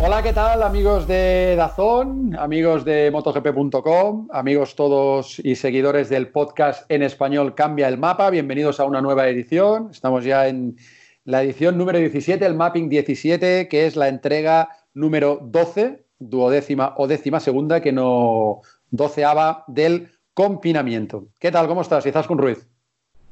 Hola, ¿qué tal amigos de Dazón, amigos de MotoGP.com, amigos todos y seguidores del podcast en español Cambia el Mapa? Bienvenidos a una nueva edición. Estamos ya en la edición número 17, el Mapping 17, que es la entrega número 12, duodécima o décima segunda, que no doceava del confinamiento. ¿Qué tal? ¿Cómo estás? con Ruiz.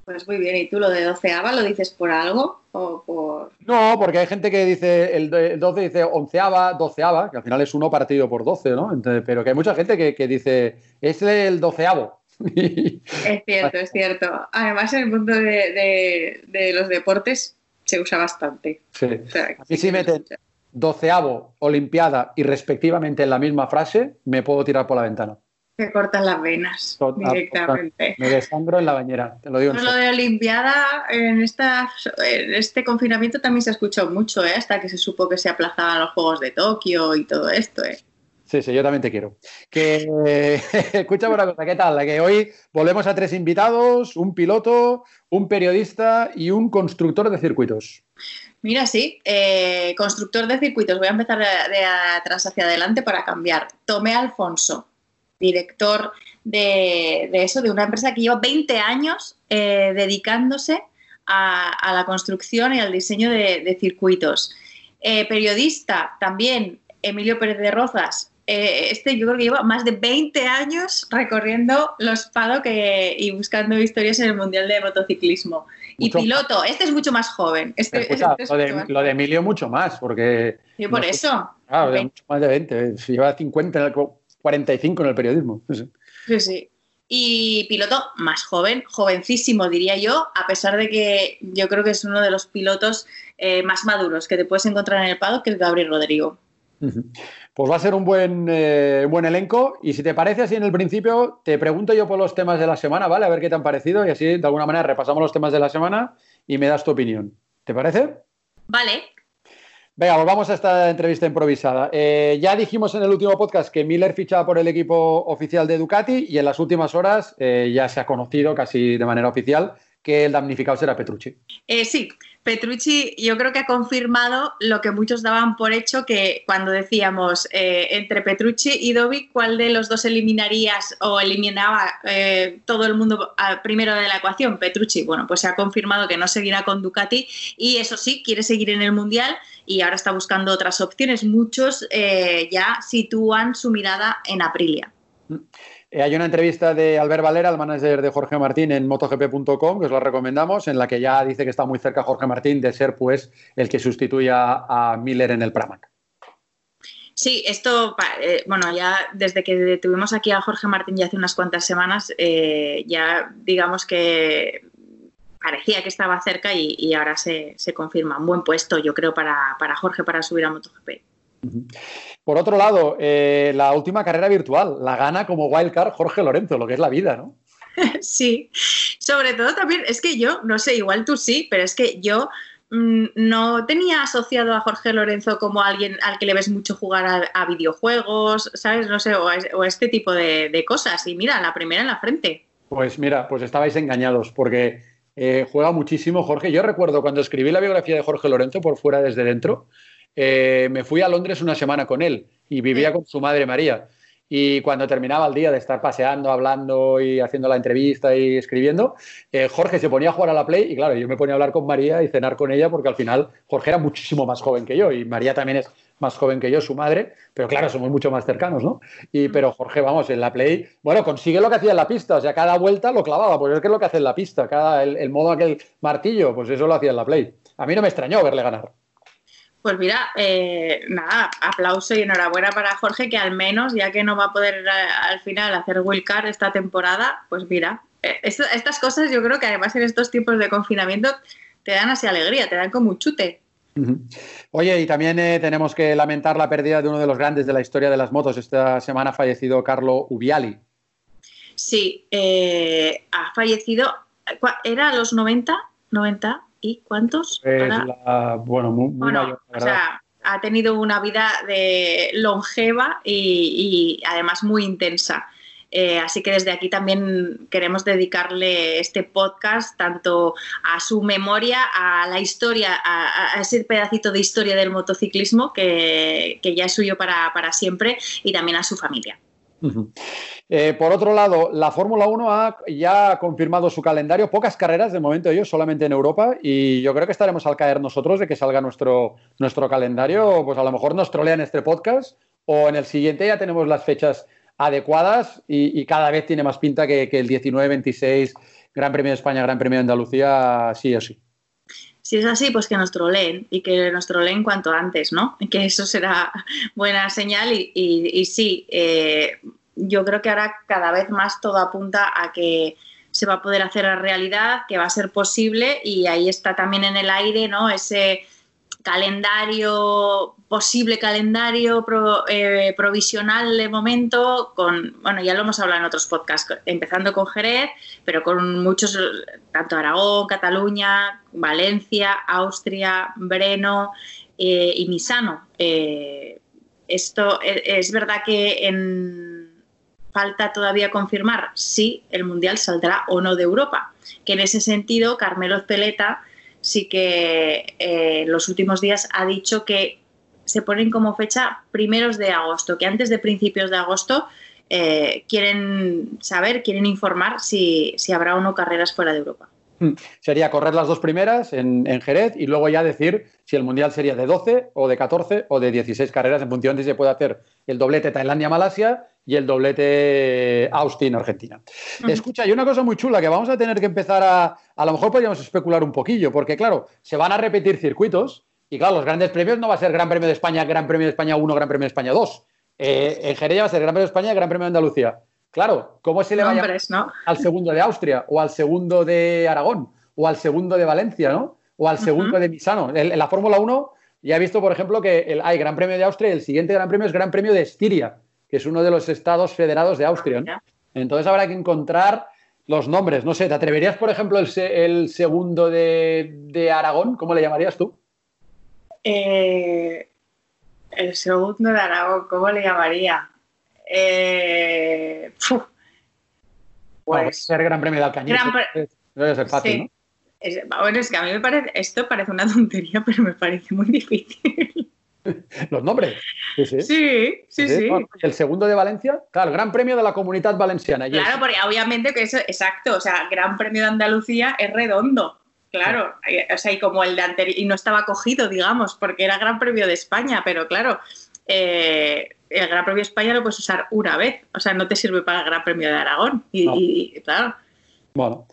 Pues muy bien, ¿y tú lo de doceava lo dices por algo o por...? No, porque hay gente que dice, el 12 dice onceava, doceava, que al final es uno partido por 12, ¿no? pero que hay mucha gente que, dice, es el doceavo. es cierto, es cierto. Además, en el mundo de, los deportes se usa bastante. Sí. O si meten doceavo, olimpiada y respectivamente en la misma frase, me puedo tirar por la ventana. Te cortan las venas directamente. Me desangro en la bañera, te lo digo. lo de Olimpiada, en, esta, en este confinamiento también se ha escuchado mucho, ¿eh? hasta que se supo que se aplazaban los Juegos de Tokio y todo esto. ¿eh? Sí, sí, yo también te quiero. Que, escúchame una cosa, ¿qué tal? Que hoy volvemos a tres invitados, un piloto, un periodista y un constructor de circuitos. Mira, sí, eh, constructor de circuitos. Voy a empezar de atrás hacia adelante para cambiar. Tomé Alfonso director de, eso, de una empresa que lleva 20 años eh, dedicándose a, la construcción y al diseño de, circuitos. Eh, periodista también, Emilio Pérez de Rozas. Eh, este yo creo que lleva más de 20 años recorriendo los paddock y buscando historias en el Mundial de Motociclismo. Y piloto, este es mucho más joven. Este, este lo, de, Emilio mucho más, porque... Y por eso. Claro, mucho más de 20, lleva 50, 45 en el periodismo. Sí, sí. Y piloto más joven, jovencísimo diría yo, a pesar de que yo creo que es uno de los pilotos eh, más maduros que te puedes encontrar en el paddock, que es Gabriel Rodrigo. Pues va a ser un buen, eh, buen elenco y si te parece así en el principio, te pregunto yo por los temas de la semana, ¿vale? A ver qué te han parecido y así de alguna manera repasamos los temas de la semana y me das tu opinión. ¿Te parece? Vale, Venga, volvamos a esta entrevista improvisada. Eh, ya dijimos en el último podcast que Miller fichaba por el equipo oficial de Ducati y en las últimas horas eh, ya se ha conocido casi de manera oficial que el damnificado será Petrucci. Eh, sí, Petrucci yo creo que ha confirmado lo que muchos daban por hecho que cuando decíamos entre Petrucci y Dovi, ¿cuál de los dos eliminarías o eliminaba todo el mundo primero de la ecuación? Petrucci. Bueno, pues se ha confirmado que no seguirá con Ducati y eso sí, quiere seguir en el Mundial y ahora está buscando otras opciones. Muchos eh, ya sitúan su mirada en Aprilia. Eh, hay una entrevista de Albert Valera, el manager de Jorge Martín, en motogp.com, que os la recomendamos, en la que ya dice que está muy cerca Jorge Martín de ser pues el que sustituya a Miller en el Pramac. Sí, esto, eh, bueno, ya desde que tuvimos aquí a Jorge Martín ya hace unas cuantas semanas, ya digamos que parecía que estaba cerca y, ahora se, confirma. Un buen puesto, yo creo, para, Jorge para subir a MotoGP. Por otro lado, eh, la última carrera virtual la gana como wildcard Jorge Lorenzo, lo que es la vida, ¿no? sí, sobre todo también, es que yo, no sé, igual tú sí, pero es que yo mm, no tenía asociado a Jorge Lorenzo como alguien al que le ves mucho jugar a, videojuegos, ¿sabes? No sé, o, a, este tipo de, de cosas. Y mira, la primera en la frente. Pues mira, pues estabais engañados, porque eh, juega muchísimo Jorge. Yo recuerdo cuando escribí la biografía de Jorge Lorenzo por fuera desde dentro, eh, me fui a Londres una semana con él y vivía con su madre María. Y cuando terminaba el día de estar paseando, hablando y haciendo la entrevista y escribiendo, eh, Jorge se ponía a jugar a la Play y claro, yo me ponía a hablar con María y cenar con ella porque al final Jorge era muchísimo más joven que yo y María también es más joven que yo, su madre, pero claro, somos mucho más cercanos, ¿no? Y, pero Jorge, vamos, en la Play, bueno, consigue lo que hacía en la pista, o sea, cada vuelta lo clavaba, pues es que es lo que hace en la pista, cada, el, modo aquel martillo, pues eso lo hacía en la Play. A mí no me extrañó verle ganar. Pues mira, eh, nada, aplauso y enhorabuena para Jorge, que al menos, ya que no va a poder eh, al final hacer Card esta temporada, pues mira, eh, estas cosas yo creo que además en estos tiempos de confinamiento te dan así alegría, te dan como un chute. Oye, y también eh, tenemos que lamentar la pérdida de uno de los grandes de la historia de las motos. Esta semana ha fallecido Carlo Ubiali. Sí, eh, ha fallecido. ¿Era a los 90? ¿90? ¿Y cuántos? bueno, muy, mayor. O sea, ha tenido una vida de longeva y, además muy intensa. Eh, así que desde aquí también queremos dedicarle este podcast tanto a su memoria, a la historia, a, ese pedacito de historia del motociclismo que, ya es suyo para, para siempre y también a su familia. Eh, por otro lado, la Fórmula 1 ha ya confirmado su calendario, pocas carreras de momento ellos, solamente en Europa, y yo creo que estaremos al caer nosotros de que salga nuestro, nuestro calendario, pues a lo mejor nos trolean este podcast o en el siguiente ya tenemos las fechas adecuadas y, cada vez tiene más pinta que, que el 19-26 Gran Premio de España, Gran Premio de Andalucía, sí o sí. Si es así, pues que nos troleen y que nos troleen cuanto antes, ¿no? Que eso será buena señal y, sí, eh, yo creo que ahora cada vez más todo apunta a que se va a poder hacer realidad, que va a ser posible y ahí está también en el aire, ¿no? Ese calendario, posible calendario eh, provisional de momento, con, bueno, ya lo hemos hablado en otros podcasts, empezando con Jerez, pero con muchos, tanto Aragón, Cataluña, Valencia, Austria, Breno eh, y Misano. Eh, esto es, verdad que en, falta todavía confirmar si el Mundial saldrá o no de Europa, que en ese sentido Carmelo Zeleta sí que eh, los últimos días ha dicho que se ponen como fecha primeros de agosto, que antes de principios de agosto eh, quieren saber, quieren informar si, habrá o no carreras fuera de Europa. Hmm. Sería correr las dos primeras en, en, Jerez y luego ya decir si el Mundial sería de 12 o de 14 o de 16 carreras en función de si se puede hacer el doblete Tailandia-Malasia y el doblete Austin-Argentina. Escucha, hay una cosa muy chula que vamos a tener que empezar a, a lo mejor podríamos especular un poquillo, porque claro, se van a repetir circuitos y claro, los grandes premios no va a ser Gran Premio de España, Gran Premio de España 1, Gran Premio de España 2. Eh, en Jerez va a ser Gran Premio de España, Gran Premio de Andalucía. Claro, ¿cómo se le va a al segundo de Austria o al segundo de Aragón o al segundo de Valencia, ¿no? O al segundo de Misano. En, la Fórmula 1 ya he visto, por ejemplo, que el, hay Gran Premio de Austria y el siguiente Gran Premio es Gran Premio de Estiria que es uno de los estados federados de Austria. Entonces habrá que encontrar los nombres. No sé, ¿te atreverías, por ejemplo, el, segundo de, Aragón? ¿Cómo le llamarías tú? Eh, el segundo de Aragón, ¿cómo le llamaría? Eh, pues, ser Gran Premio de Alcañiz. Debe ser fácil, ¿no? bueno, es que a mí me parece, esto parece una tontería, pero me parece muy difícil. Los nombres. Sí, sí, sí. sí, El segundo de Valencia, claro, Gran Premio de la Comunidad Valenciana. Claro, porque obviamente que eso, exacto, o sea, Gran Premio de Andalucía es redondo. Claro, o sea, y como el de anterior, y no estaba cogido, digamos, porque era Gran Premio de España, pero claro, eh, el Gran Premio de España lo puedes usar una vez, o sea, no te sirve para el Gran Premio de Aragón. y claro. Bueno,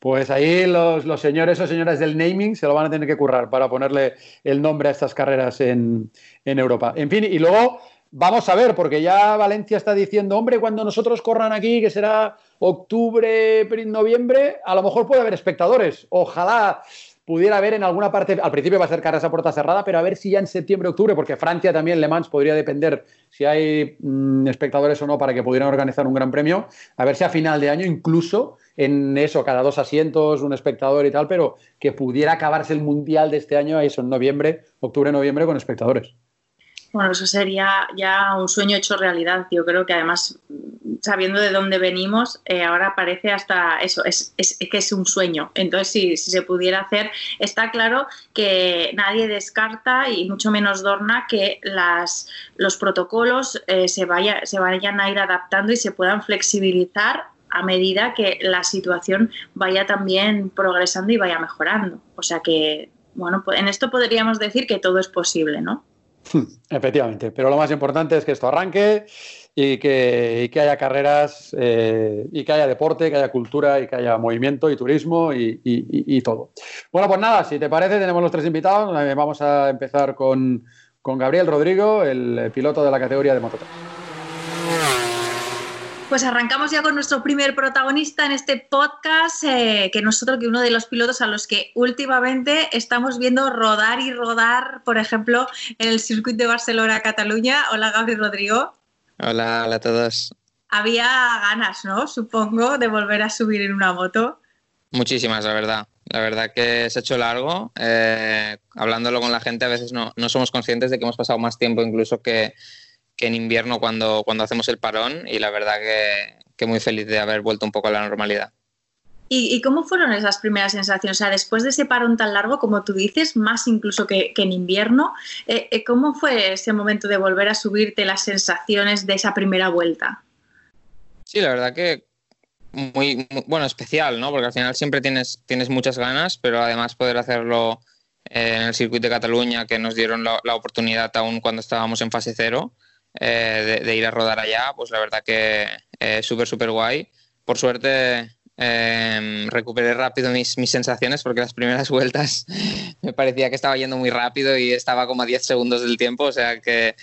pues ahí los, señores o señoras del naming se lo van a tener que currar para ponerle el nombre a estas carreras en, Europa. En fin, y luego vamos a ver, porque ya Valencia está diciendo, hombre, cuando nosotros corran aquí, que será octubre, noviembre, a lo mejor puede haber espectadores. Ojalá pudiera haber en alguna parte, al principio va a ser carreras a puerta cerrada, pero a ver si ya en septiembre, octubre, porque Francia también, Le Mans, podría depender si hay mm, espectadores o no para que pudieran organizar un gran premio, a ver si a final de año incluso en eso, cada dos asientos, un espectador y tal, pero que pudiera acabarse el Mundial de este año, eso en noviembre, octubre, noviembre, con espectadores. Bueno, eso sería ya un sueño hecho realidad. Yo creo que además, sabiendo de dónde venimos, eh, ahora parece hasta eso, es, que es un sueño. Entonces, si, se pudiera hacer, está claro que nadie descarta, y mucho menos Dorna, que las, los protocolos eh, se, vaya, se vayan a ir adaptando y se puedan flexibilizar a medida que la situación vaya también progresando y vaya mejorando. O sea que, bueno, en esto podríamos decir que todo es posible, ¿no? Efectivamente, pero lo más importante es que esto arranque y que, haya carreras eh, y que haya deporte, que haya cultura y que haya movimiento y turismo y, todo. Bueno, pues nada, si te parece, tenemos los tres invitados. Eh, vamos a empezar con, con Gabriel Rodrigo, el piloto de la categoría de Moto pues arrancamos ya con nuestro primer protagonista en este podcast, eh, que nosotros, que uno de los pilotos a los que últimamente estamos viendo rodar y rodar, por ejemplo, en el circuito de Barcelona-Cataluña. Hola, Gabriel Rodrigo. Hola, hola a todos. Había ganas, ¿no? Supongo, de volver a subir en una moto. Muchísimas, la verdad. La verdad que se ha hecho largo. Eh, hablándolo con la gente, a veces no, no, somos conscientes de que hemos pasado más tiempo incluso que, que en invierno cuando, cuando hacemos el parón y la verdad que, que muy feliz de haber vuelto un poco a la normalidad. ¿Y, cómo fueron esas primeras sensaciones? O sea, después de ese parón tan largo, como tú dices, más incluso que, en invierno, eh, eh, ¿cómo fue ese momento de volver a subirte las sensaciones de esa primera vuelta? Sí, la verdad que muy, bueno, especial, ¿no? Porque al final siempre tienes, tienes muchas ganas, pero además poder hacerlo eh, en el circuito de Cataluña, que nos dieron la, oportunidad aún cuando estábamos en fase cero, de, ir a rodar allá, pues la verdad que súper, súper guay. Por suerte Em, recuperé rápido mis, mis, sensaciones porque las primeras vueltas me parecía que estaba yendo muy rápido y estaba como a 10 segundos del tiempo, o sea que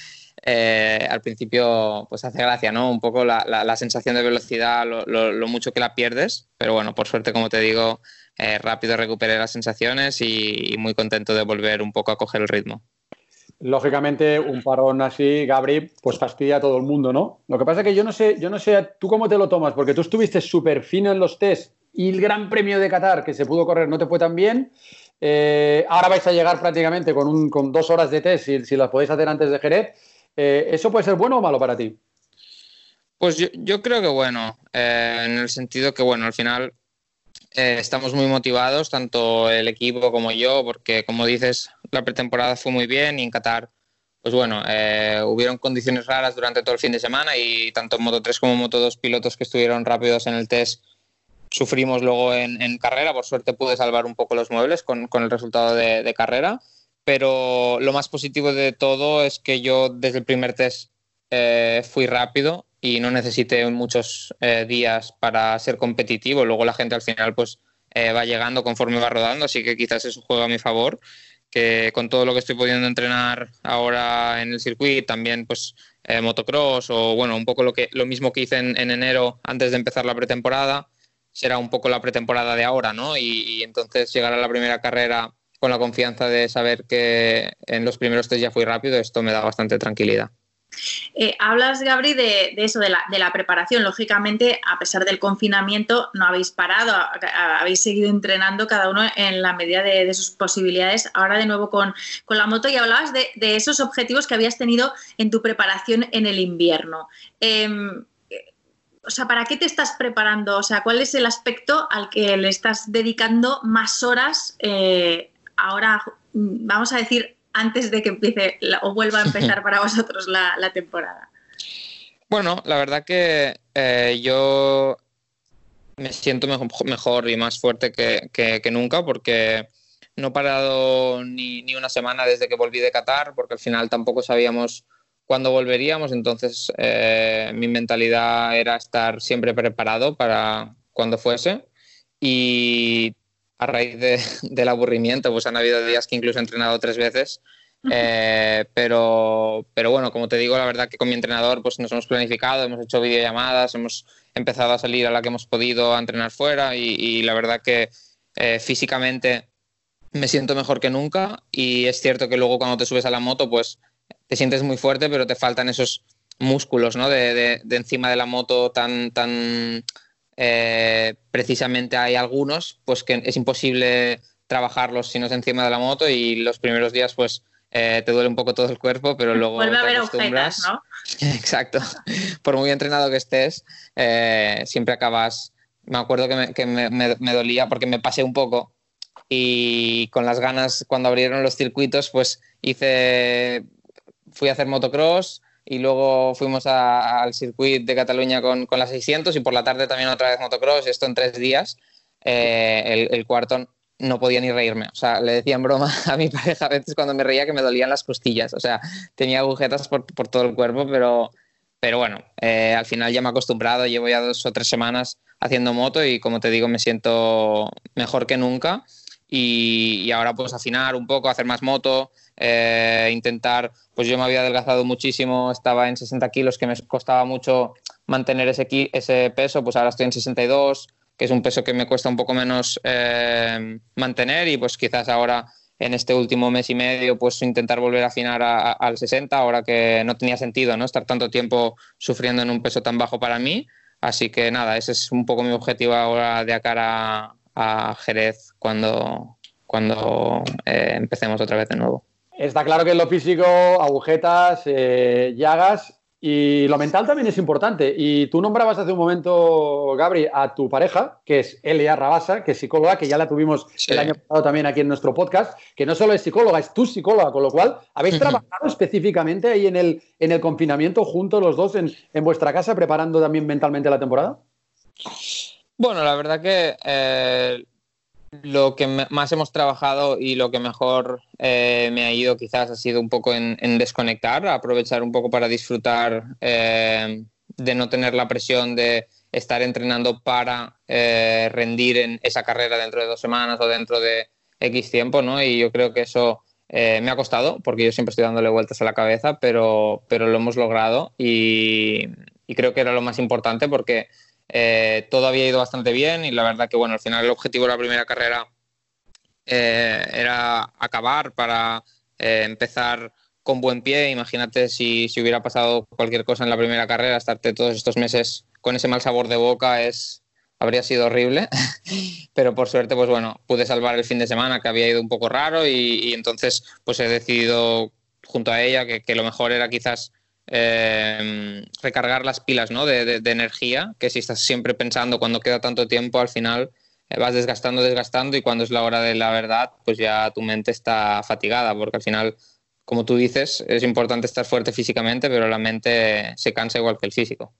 eh, al principio pues hace gracia, ¿no? Un poco la, la, sensación de velocidad, lo, lo, mucho que la pierdes, pero bueno, por suerte, como te digo, eh, rápido recuperé las sensaciones y, y muy contento de volver un poco a coger el ritmo lógicamente un parón así, Gabri, pues fastidia a todo el mundo, ¿no? Lo que pasa es que yo no sé, yo no sé, tú cómo te lo tomas, porque tú estuviste súper fino en los test y el Gran Premio de Qatar que se pudo correr no te fue tan bien. Eh, ahora vais a llegar prácticamente con, un, con dos horas de test si, si las podéis hacer antes de Jerez. Eh, ¿Eso puede ser bueno o malo para ti? Pues yo, creo que bueno, eh, en el sentido que, bueno, al final eh, estamos muy motivados, tanto el equipo como yo, porque como dices, la pretemporada fue muy bien y en Qatar, pues bueno, eh, hubieron condiciones raras durante todo el fin de semana y tanto Moto 3 como Moto 2 pilotos que estuvieron rápidos en el test sufrimos luego en, carrera. Por suerte pude salvar un poco los muebles con, el resultado de, carrera. Pero lo más positivo de todo es que yo desde el primer test eh, fui rápido y no necesite muchos eh, días para ser competitivo. Luego la gente al final pues eh, va llegando conforme va rodando, así que quizás es un juego a mi favor, que con todo lo que estoy pudiendo entrenar ahora en el circuito, también pues eh, motocross o bueno, un poco lo, que, lo mismo que hice en, enero antes de empezar la pretemporada, será un poco la pretemporada de ahora, ¿no? Y, y entonces llegar a la primera carrera con la confianza de saber que en los primeros test ya fui rápido, esto me da bastante tranquilidad. Eh, hablas, Gabri, de, eso, de la, preparación. Lógicamente, a pesar del confinamiento, no habéis parado, habéis seguido entrenando cada uno en la medida de, sus posibilidades. Ahora de nuevo con, la moto y hablabas de, esos objetivos que habías tenido en tu preparación en el invierno. Em, o sea, ¿para qué te estás preparando? O sea, ¿cuál es el aspecto al que le estás dedicando más horas eh, ahora, vamos a decir, antes de que empiece o vuelva a empezar para vosotros la, temporada? Bueno, la verdad que eh, yo me siento mejor, y más fuerte que, nunca porque no he parado ni, una semana desde que volví de Qatar, porque al final tampoco sabíamos cuándo volveríamos, entonces eh, mi mentalidad era estar siempre preparado para cuando fuese. Y a raíz del aburrimiento, pues han habido días que incluso he entrenado tres veces. Eh, pero, pero bueno, como te digo, la verdad que con mi entrenador pues nos hemos planificado, hemos hecho videollamadas, hemos empezado a salir a la que hemos podido a entrenar fuera y, la verdad que eh, físicamente me siento mejor que nunca y es cierto que luego cuando te subes a la moto pues te sientes muy fuerte pero te faltan esos músculos ¿no? de, de encima de la moto tan, tan eh, precisamente hay algunos pues que es imposible trabajarlos si no es encima de la moto y los primeros días pues eh, te duele un poco todo el cuerpo, pero luego Vuelve a haber acostumbras. ¿no? Exacto. Por muy entrenado que estés, eh, siempre acabas... Me acuerdo que, me, dolía porque me pasé un poco y con las ganas cuando abrieron los circuitos, pues hice... Fui a hacer motocross, y luego fuimos al circuito de Cataluña con, con las 600 y por la tarde también otra vez motocross, esto en tres días. Eh, el, el, cuarto no podía ni reírme. O sea, le decía en broma a mi pareja a veces cuando me reía que me dolían las costillas. O sea, tenía agujetas por, por todo el cuerpo, pero, pero bueno, eh, al final ya me he acostumbrado. Llevo ya dos o tres semanas haciendo moto y como te digo, me siento mejor que nunca. Y, y ahora pues afinar un poco, hacer más moto, eh, intentar, pues yo me había adelgazado muchísimo, estaba en 60 kilos, que me costaba mucho mantener ese, ese peso, pues ahora estoy en 62, que es un peso que me cuesta un poco menos eh, mantener y pues quizás ahora en este último mes y medio pues intentar volver a afinar al 60 ahora que no tenía sentido no estar tanto tiempo sufriendo en un peso tan bajo para mí así que nada ese es un poco mi objetivo ahora de cara a Jerez cuando, cuando eh, empecemos otra vez de nuevo. Está claro que lo físico, agujetas, eh, llagas y lo mental también es importante. Y tú nombrabas hace un momento, Gabri, a tu pareja, que es Elia Rabasa, que es psicóloga, que ya la tuvimos el año pasado también aquí en nuestro podcast, que no solo es psicóloga, es tu psicóloga, con lo cual, ¿habéis trabajado específicamente ahí en el, en el confinamiento juntos los dos en, en vuestra casa, preparando también mentalmente la temporada? Bueno, la verdad que eh, lo que más hemos trabajado y lo que mejor eh, me ha ido quizás ha sido un poco en, desconectar, aprovechar un poco para disfrutar eh, de no tener la presión de estar entrenando para rendir en esa carrera dentro de dos semanas o dentro de X tiempo, ¿no? Y yo creo que eso me ha costado, porque yo siempre estoy dándole vueltas a la cabeza, pero, pero lo hemos logrado y creo que era lo más importante porque eh, todo había ido bastante bien y la verdad que, bueno, al final el objetivo de la primera carrera eh, era acabar para eh, empezar con buen pie. Imagínate si, si, hubiera pasado cualquier cosa en la primera carrera, estarte todos estos meses con ese mal sabor de boca es habría sido horrible, pero por suerte, pues bueno, pude salvar el fin de semana que había ido un poco raro y, entonces pues he decidido junto a ella que, que lo mejor era quizás eh, recargar las pilas ¿no? de, energía, que si estás siempre pensando cuando queda tanto tiempo, al final eh, vas desgastando, desgastando y cuando es la hora de la verdad, pues ya tu mente está fatigada, porque al final, como tú dices, es importante estar fuerte físicamente, pero la mente se cansa igual que el físico.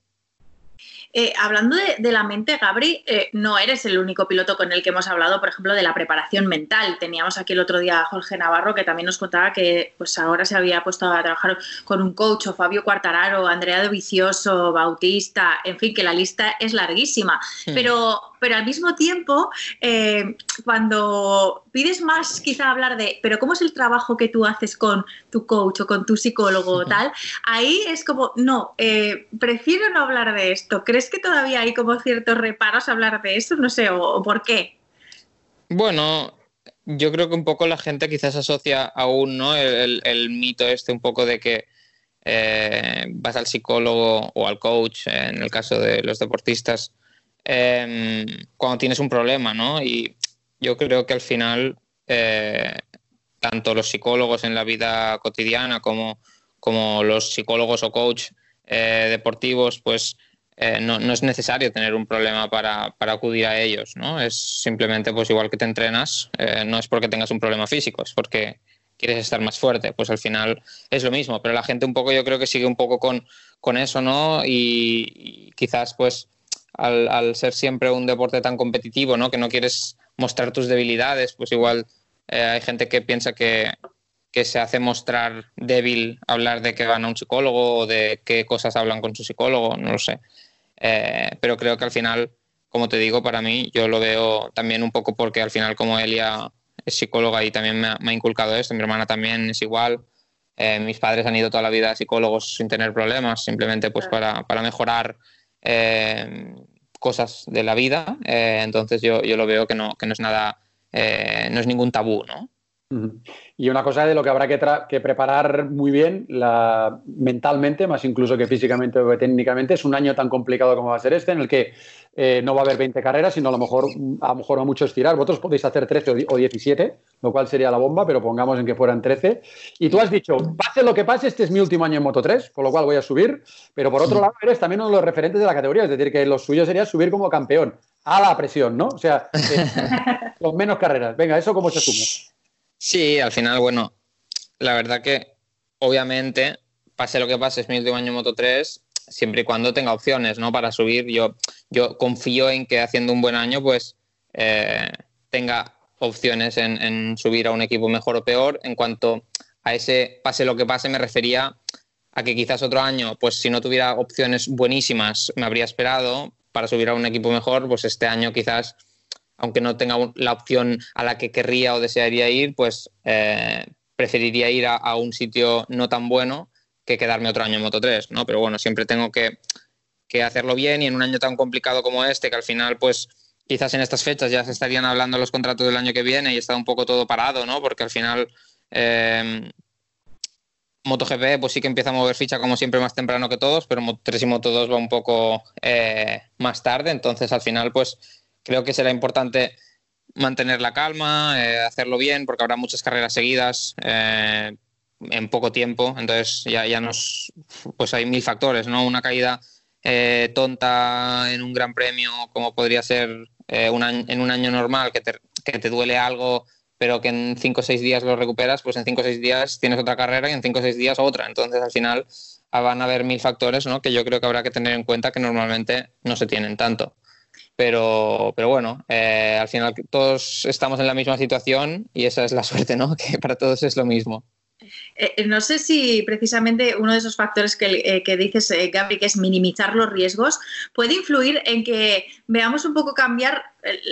Eh, hablando de, la mente, Gabri, eh, no eres el único piloto con el que hemos hablado, por ejemplo, de la preparación mental. Teníamos aquí el otro día a Jorge Navarro, que también nos contaba que pues ahora se había puesto a trabajar con un coach, o Fabio Cuartararo, Andrea de Vicioso, Bautista, en fin, que la lista es larguísima. Pero pero al mismo tiempo, eh, cuando pides más quizá hablar de, pero ¿cómo es el trabajo que tú haces con tu coach o con tu psicólogo o tal? Ahí es como, no, eh, prefiero no hablar de esto. ¿Crees que todavía hay como ciertos reparos a hablar de eso? No sé, o, por qué. Bueno, yo creo que un poco la gente quizás asocia aún ¿no? el, mito este un poco de que eh, vas al psicólogo o al coach, en el caso de los deportistas, Em, cuando tienes un problema, ¿no? Y yo creo que al final, eh, tanto los psicólogos en la vida cotidiana como, como los psicólogos o coach eh, deportivos, pues eh, no, es necesario tener un problema para, para, acudir a ellos, ¿no? Es simplemente, pues igual que te entrenas, no es porque tengas un problema físico, es porque quieres estar más fuerte, pues al final es lo mismo, pero la gente un poco yo creo que sigue un poco con, con eso, ¿no? Y, y quizás pues al, ser siempre un deporte tan competitivo, ¿no? Que no quieres mostrar tus debilidades, pues igual eh, hay gente que piensa que, se hace mostrar débil hablar de que van a un psicólogo o de qué cosas hablan con su psicólogo, no lo sé. Eh, pero creo que al final, como te digo, para mí yo lo veo también un poco porque al final como Elia es psicóloga y también me ha, inculcado esto, mi hermana también es igual. Eh, mis padres han ido toda la vida a psicólogos sin tener problemas, simplemente pues para, para mejorar eh, cosas de la vida, eh, entonces yo, yo, lo veo que no, que no es nada, eh, no es ningún tabú, ¿no? Y una cosa de lo que habrá que, que preparar muy bien la, mentalmente, más incluso que físicamente o técnicamente, es un año tan complicado como va a ser este, en el que eh, no va a haber 20 carreras, sino a lo mejor a lo mejor a mucho estirar. Vosotros podéis hacer 13 o 17, lo cual sería la bomba, pero pongamos en que fueran 13. Y tú has dicho, pase lo que pase, este es mi último año en Moto 3, con lo cual voy a subir, pero por otro lado eres también uno de los referentes de la categoría, es decir, que lo suyo sería subir como campeón, a la presión, ¿no? O sea, eh, con menos carreras. Venga, ¿eso cómo se asume? Sí, al final, bueno, la verdad que obviamente, pase lo que pase, es mi último año en Moto 3, siempre y cuando tenga opciones, ¿no? Para subir, yo, yo confío en que haciendo un buen año, pues eh, tenga opciones en, subir a un equipo mejor o peor. En cuanto a ese pase lo que pase, me refería a que quizás otro año, pues si no tuviera opciones buenísimas, me habría esperado para subir a un equipo mejor, pues este año quizás aunque no tenga la opción a la que querría o desearía ir, pues eh, preferiría ir a, un sitio no tan bueno que quedarme otro año en Moto 3, ¿no? Pero bueno, siempre tengo que, hacerlo bien y en un año tan complicado como este, que al final, pues quizás en estas fechas ya se estarían hablando los contratos del año que viene y está un poco todo parado, ¿no? Porque al final eh, MotoGP pues sí que empieza a mover ficha como siempre más temprano que todos, pero Moto 3 y Moto 2 va un poco eh, más tarde, entonces al final pues creo que será importante mantener la calma, eh, hacerlo bien, porque habrá muchas carreras seguidas eh, en poco tiempo. Entonces ya, ya nos, pues hay mil factores, ¿no? Una caída eh, tonta en un gran premio, como podría ser en un año normal, que te, que te duele algo pero que en cinco o seis días lo recuperas, pues en cinco o seis días tienes otra carrera y en cinco o seis días otra. Entonces, al final van a haber mil factores ¿no? que yo creo que habrá que tener en cuenta que normalmente no se tienen tanto. Pero, pero bueno, eh, al final todos estamos en la misma situación y esa es la suerte, ¿no? Que para todos es lo mismo. Eh, eh, no sé si precisamente uno de esos factores que, que dices, Gabri, que es minimizar los riesgos, puede influir en que veamos un poco cambiar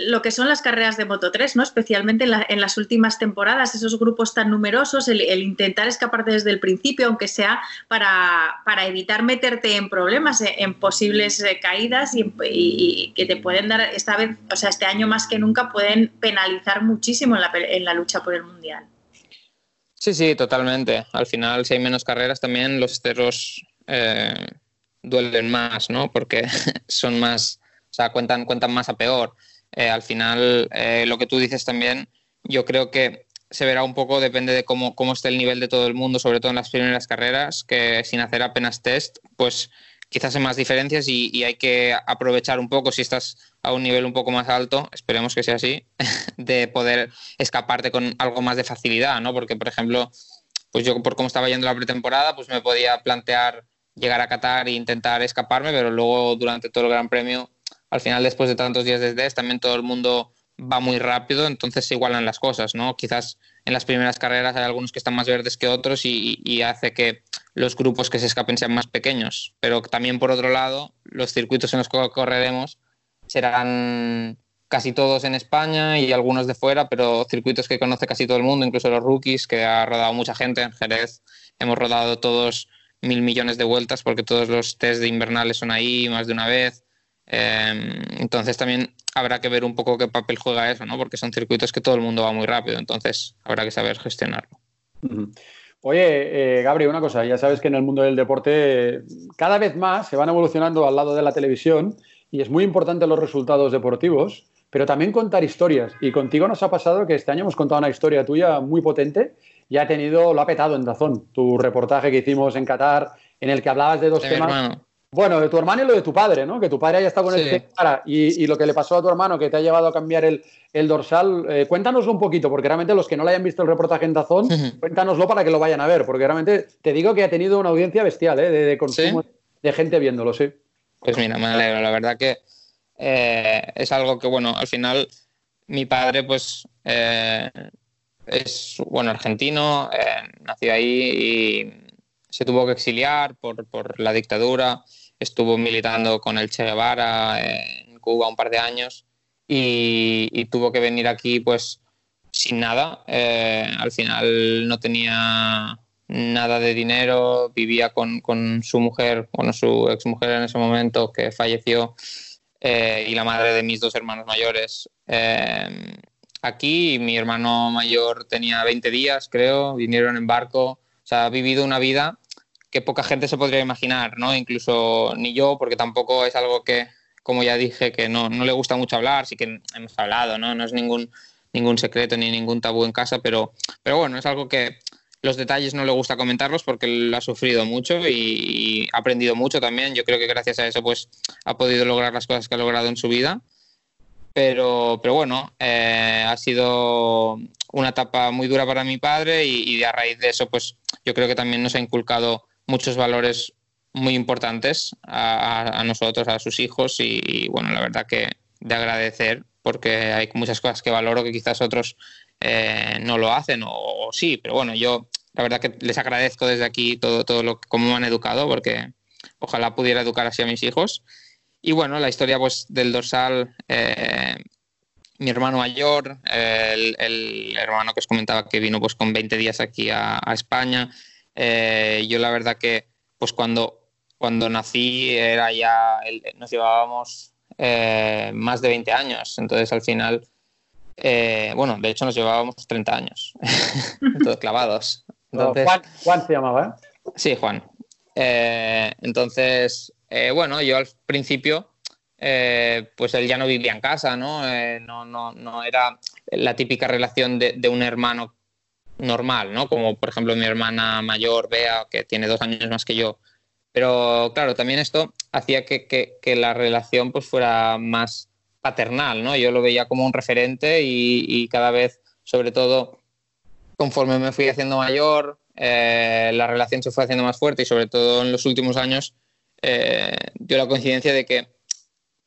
lo que son las carreras de Moto 3, ¿no? especialmente en, las últimas temporadas, esos grupos tan numerosos, el, intentar escaparte desde el principio, aunque sea para, evitar meterte en problemas, eh, en, posibles eh, caídas y, que te pueden dar, esta vez, o sea, este año más que nunca, pueden penalizar muchísimo en la, lucha por el Mundial. Sí, sí, totalmente. Al final, si hay menos carreras, también los esteros eh, duelen más, ¿no? Porque son más, o sea, cuentan, cuentan más a peor. Eh, al final eh, lo que tú dices también, yo creo que se verá un poco, depende de cómo, cómo esté el nivel de todo el mundo, sobre todo en las primeras carreras, que sin hacer apenas test, pues quizás hay más diferencias y, hay que aprovechar un poco si estás a un nivel un poco más alto, esperemos que sea así, de poder escaparte con algo más de facilidad, ¿no? Porque, por ejemplo, pues yo por cómo estaba yendo la pretemporada, pues me podía plantear llegar a Qatar e intentar escaparme, pero luego durante todo el Gran Premio al final después de tantos días desde también todo el mundo va muy rápido, entonces se igualan las cosas, ¿no? Quizás en las primeras carreras hay algunos que están más verdes que otros y, hace que los grupos que se escapen sean más pequeños, pero también por otro lado, los circuitos en los que correremos serán casi todos en España y algunos de fuera, pero circuitos que conoce casi todo el mundo, incluso los rookies, que ha rodado mucha gente en Jerez. Hemos rodado todos mil millones de vueltas porque todos los test de invernales son ahí más de una vez. Em, entonces también habrá que ver un poco qué papel juega eso, ¿no? Porque son circuitos que todo el mundo va muy rápido, entonces habrá que saber gestionarlo. Oye, eh, Gabriel, una cosa, ya sabes que en el mundo del deporte cada vez más se van evolucionando al lado de la televisión y es muy importante los resultados deportivos, pero también contar historias. Y contigo nos ha pasado que este año hemos contado una historia tuya muy potente y ha tenido, lo ha petado en Dazón, tu reportaje que hicimos en Qatar en el que hablabas de dos temas. Bueno, de tu hermano y lo de tu padre, ¿no? Que tu padre haya estado con el cara y, y, lo que le pasó a tu hermano que te ha llevado a cambiar el, dorsal. Eh, cuéntanoslo un poquito, porque realmente los que no le hayan visto el reportaje en Dazón, cuéntanoslo para que lo vayan a ver, porque realmente te digo que ha tenido una audiencia bestial, ¿eh? De, consumo, de gente viéndolo, sí. Pues mira, me alegro. La verdad que eh, es algo que, bueno, al final mi padre, pues, eh, es, bueno, argentino, nació ahí y se tuvo que exiliar por, por la dictadura estuvo militando con el Che Guevara en Cuba un par de años y, tuvo que venir aquí pues sin nada. Eh, al final no tenía nada de dinero, vivía con, su mujer, bueno, su exmujer en ese momento que falleció eh, y la madre de mis dos hermanos mayores. Eh, aquí mi hermano mayor tenía 20 días, creo, vinieron en barco, o sea, ha vivido una vida poca gente se podría imaginar, ¿no? Incluso ni yo, porque tampoco es algo que, como ya dije, que no, no le gusta mucho hablar, sí que hemos hablado, ¿no? No es ningún, ningún secreto ni ningún tabú en casa, pero, pero bueno, es algo que los detalles no le gusta comentarlos porque él ha sufrido mucho y, ha aprendido mucho también. Yo creo que gracias a eso pues ha podido lograr las cosas que ha logrado en su vida. Pero, pero bueno, eh, ha sido una etapa muy dura para mi padre y, y, a raíz de eso pues yo creo que también nos ha inculcado muchos valores muy importantes a, nosotros, a sus hijos y, bueno, la verdad que de agradecer porque hay muchas cosas que valoro que quizás otros eh, no lo hacen o, sí, pero bueno, yo la verdad que les agradezco desde aquí todo, todo lo cómo me han educado porque ojalá pudiera educar así a mis hijos. Y bueno, la historia pues del dorsal, eh, mi hermano mayor, el, hermano que os comentaba que vino pues con 20 días aquí a España, eh, yo la verdad que, pues cuando, cuando nací era ya, nos llevábamos eh, más de 20 años, entonces al final, eh, bueno, de hecho nos llevábamos 30 años, todos clavados. Juan, se llamaba, Sí, Juan. entonces, bueno, yo al principio eh, pues él ya no vivía en casa, ¿no? Eh, no, no, no, era la típica relación de, de, un hermano normal, ¿no? Como por ejemplo mi hermana mayor, Bea, que tiene dos años más que yo. Pero claro, también esto hacía que, la relación pues fuera más paternal, ¿no? Yo lo veía como un referente y, y cada vez, sobre todo, conforme me fui haciendo mayor, eh, la relación se fue haciendo más fuerte y sobre todo en los últimos años eh, dio la coincidencia de que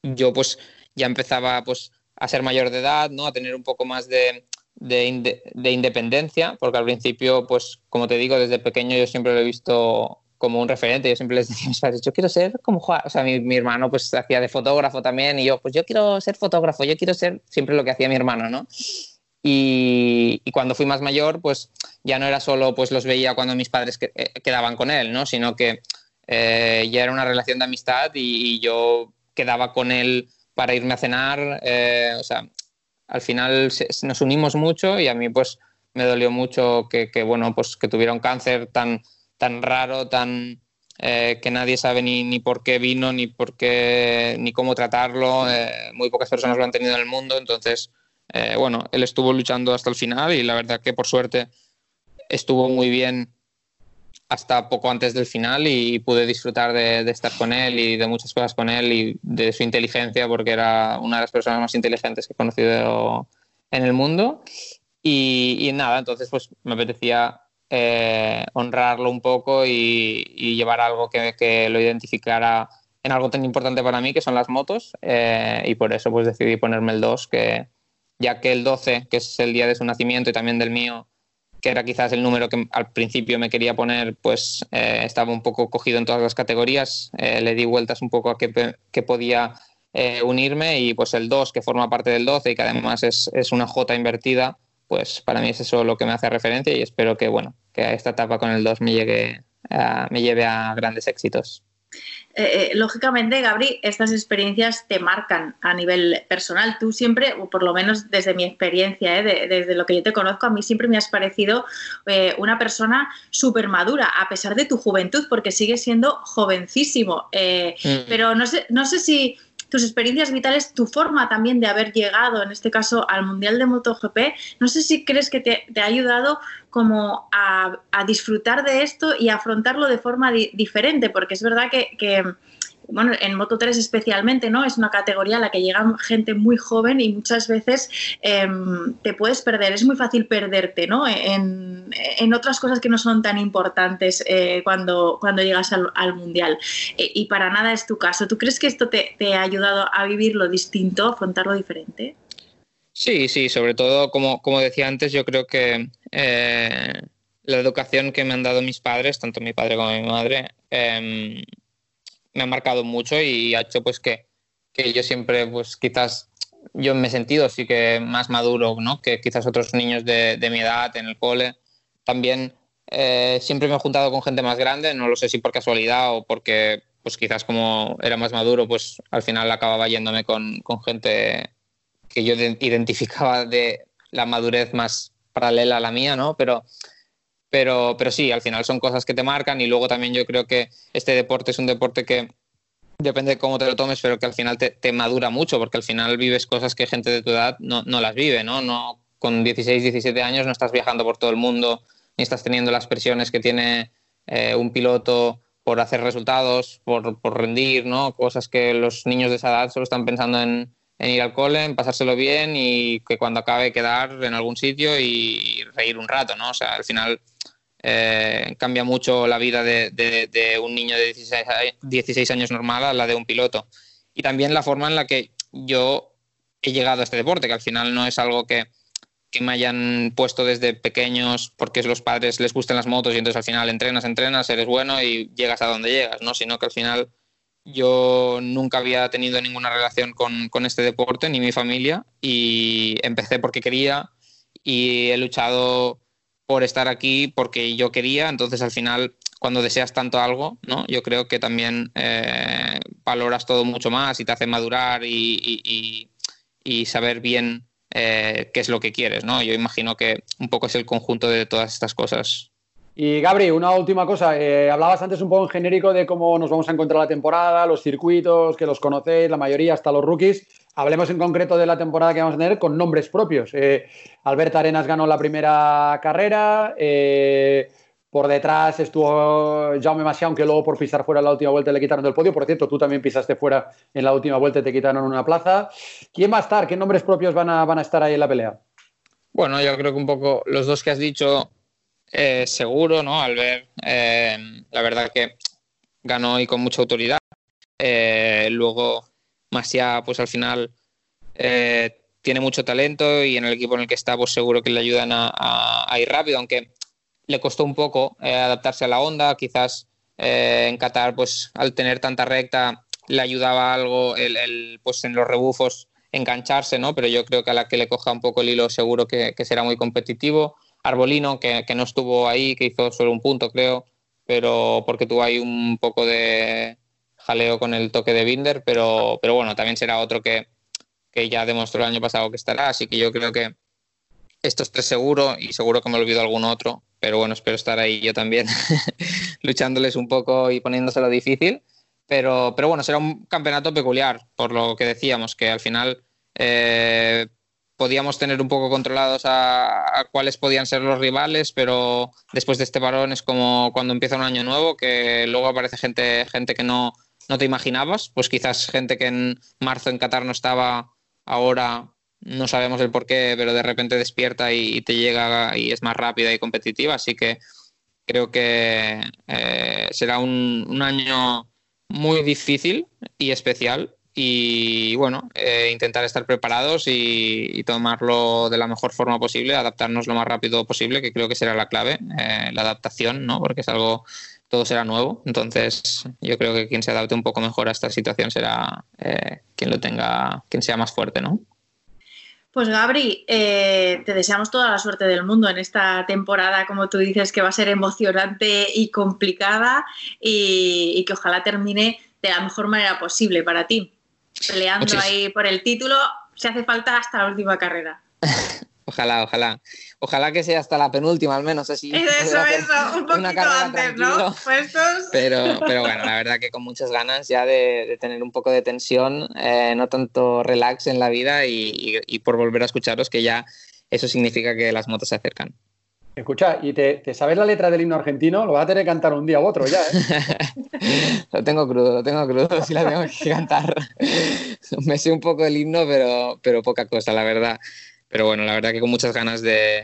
yo pues ya empezaba pues a ser mayor de edad, ¿no? A tener un poco más de, de, de, independencia, porque al principio, pues como te digo, desde pequeño yo siempre lo he visto como un referente. Yo siempre les decía a mis padres, yo quiero ser como Juan. O sea, mi, mi, hermano pues hacía de fotógrafo también y yo, pues yo quiero ser fotógrafo, yo quiero ser siempre lo que hacía mi hermano, ¿no? Y, y cuando fui más mayor, pues ya no era solo, pues los veía cuando mis padres eh, quedaban con él, ¿no? Sino que eh, ya era una relación de amistad y, y, yo quedaba con él para irme a cenar. Eh, o sea, al final nos unimos mucho y a mí pues me dolió mucho que, que bueno, pues que tuviera un cáncer tan, tan raro, tan eh, que nadie sabe ni, ni, por qué vino, ni por qué, ni cómo tratarlo. Eh, muy pocas personas lo han tenido en el mundo, entonces, eh, bueno, él estuvo luchando hasta el final y la verdad que por suerte estuvo muy bien hasta poco antes del final y pude disfrutar de, estar con él y de muchas cosas con él y de su inteligencia porque era una de las personas más inteligentes que he conocido en el mundo. Y, y nada, entonces pues me apetecía eh, honrarlo un poco y, y llevar algo que, que, lo identificara en algo tan importante para mí que son las motos. Eh, y por eso pues decidí ponerme el 2 que ya que el 12 que es el día de su nacimiento y también del mío que era quizás el número que al principio me quería poner, pues eh, estaba un poco cogido en todas las categorías, eh, le di vueltas un poco a qué, qué podía eh, unirme y pues el 2, que forma parte del 12 y que además es, es, una J invertida, pues para mí es eso lo que me hace referencia y espero que, bueno, que esta etapa con el 2 me, llegue, a, me lleve a grandes éxitos. Eh, lógicamente, Gabri, estas experiencias te marcan a nivel personal. Tú siempre, o por lo menos desde mi experiencia, eh, de, desde lo que yo te conozco, a mí siempre me has parecido eh, una persona súper madura, a pesar de tu juventud, porque sigues siendo jovencísimo. Mm. Pero no sé, no sé si tus experiencias vitales, tu forma también de haber llegado, en este caso, al Mundial de MotoGP, no sé si crees que te, te ha ayudado como a, disfrutar de esto y afrontarlo de forma di diferente, porque es verdad que bueno, en Moto 3 especialmente, ¿no? Es una categoría a la que llega gente muy joven y muchas veces eh, te puedes perder, es muy fácil perderte, ¿no? En, en otras cosas que no son tan importantes eh, cuando, cuando llegas al, al Mundial. E, y para nada es tu caso. ¿Tú crees que esto te, ha ayudado a vivirlo distinto, a afrontarlo diferente? Sí, sí, sobre todo, como, como decía antes, yo creo que eh, la educación que me han dado mis padres, tanto mi padre como mi madre, eh, me ha marcado mucho y ha hecho pues que, que yo siempre, pues quizás yo me he sentido sí que más maduro, ¿no? Que quizás otros niños de, de mi edad en el cole. También eh, siempre me he juntado con gente más grande, no lo sé si por casualidad o porque, pues quizás como era más maduro, pues al final acababa yéndome con, con gente que yo identificaba de la madurez más paralela a la mía, ¿no? Pero pero, pero sí, al final son cosas que te marcan y luego también yo creo que este deporte es un deporte que depende de cómo te lo tomes, pero que al final te, madura mucho, porque al final vives cosas que gente de tu edad no, no las vive, ¿no? no con 16, 17 años no estás viajando por todo el mundo, ni estás teniendo las presiones que tiene eh, un piloto por hacer resultados, por, por, rendir, ¿no? Cosas que los niños de esa edad solo están pensando en, en, ir al cole, en pasárselo bien y que cuando acabe quedar en algún sitio y reír un rato, ¿no? O sea, al final eh, cambia mucho la vida de, un niño de 16, 16, años normal a la de un piloto. Y también la forma en la que yo he llegado a este deporte, que al final no es algo que, me hayan puesto desde pequeños porque los padres les gustan las motos y entonces al final entrenas, entrenas, eres bueno y llegas a donde llegas, ¿no? Sino que al final yo nunca había tenido ninguna relación con este deporte, ni mi familia, y empecé porque quería y he luchado por estar aquí porque yo quería, entonces al final cuando deseas tanto algo, ¿no? yo creo que también eh, valoras todo mucho más y te hace madurar y, y, saber bien eh, qué es lo que quieres. ¿no? Yo imagino que un poco es el conjunto de todas estas cosas. Y Gabri, una última cosa. Eh, hablabas antes un poco en genérico de cómo nos vamos a encontrar la temporada, los circuitos, que los conocéis, la mayoría, hasta los rookies. Hablemos en concreto de la temporada que vamos a tener con nombres propios. Eh, Albert Arenas ganó la primera carrera. Eh, por detrás estuvo Jaume Masia, aunque luego por pisar fuera en la última vuelta le quitaron del podio. Por cierto, tú también pisaste fuera en la última vuelta y te quitaron una plaza. ¿Quién va a estar? ¿Qué nombres propios van a, estar ahí en la pelea? Bueno, yo creo que un poco los dos que has dicho, eh, seguro, ¿no? Al ver, eh, la verdad que ganó y con mucha autoridad. Luego, Masia, pues al final tiene mucho talento y en el equipo en el que está, pues seguro que le ayudan a ir rápido, aunque le costó un poco eh, adaptarse a la onda, quizás eh, en Qatar, pues al tener tanta recta, le ayudaba algo el, pues en los rebufos engancharse, ¿no? Pero yo creo que a la que le coja un poco el hilo seguro que, será muy competitivo. Arbolino, que, no estuvo ahí, que hizo solo un punto, creo, pero porque tuvo ahí un poco de jaleo con el toque de Binder, pero, pero bueno, también será otro que, que ya demostró el año pasado que estará, así que yo creo que estos tres seguro y seguro que me olvido algún otro, pero bueno, espero estar ahí yo también luchándoles un poco y poniéndoselo difícil. Pero, pero bueno, será un campeonato peculiar, por lo que decíamos, que al final eh, podíamos tener un poco controlados a, cuáles podían ser los rivales, pero después de este varón es como cuando empieza un año nuevo, que luego aparece gente, gente que no, no te imaginabas, pues quizás gente que en marzo en Qatar no estaba, ahora no sabemos el por qué, pero de repente despierta y, te llega y es más rápida y competitiva. Así que creo que eh, será un, año muy difícil y especial. Y bueno, eh, intentar estar preparados y, tomarlo de la mejor forma posible, adaptarnos lo más rápido posible, que creo que será la clave, eh, la adaptación, ¿no? Porque es algo, todo será nuevo. Entonces, yo creo que quien se adapte un poco mejor a esta situación será quien lo tenga, quien sea más fuerte, ¿no? Pues Gabri, eh, te deseamos toda la suerte del mundo en esta temporada, como tú dices, que va a ser emocionante y complicada y, que ojalá termine de la mejor manera posible para ti, peleando ahí por el título, si hace falta hasta la última carrera. Ojalá, ojalá. Ojalá que sea hasta la penúltima, al menos así. Eso, eso, un poquito antes, ¿no? Pero, pero bueno, la verdad que con muchas ganas ya de, tener un poco de tensión, eh, no tanto relax en la vida y, por volver a escucharos, que ya eso significa que las motos se acercan. Escucha, ¿y te, sabes la letra del himno argentino? Lo vas a tener que cantar un día u otro ya, ¿eh? lo tengo crudo, lo tengo crudo, sí la tengo que cantar. Me sé un poco el himno, pero, pero poca cosa, la verdad. Pero bueno, la verdad que con muchas ganas de...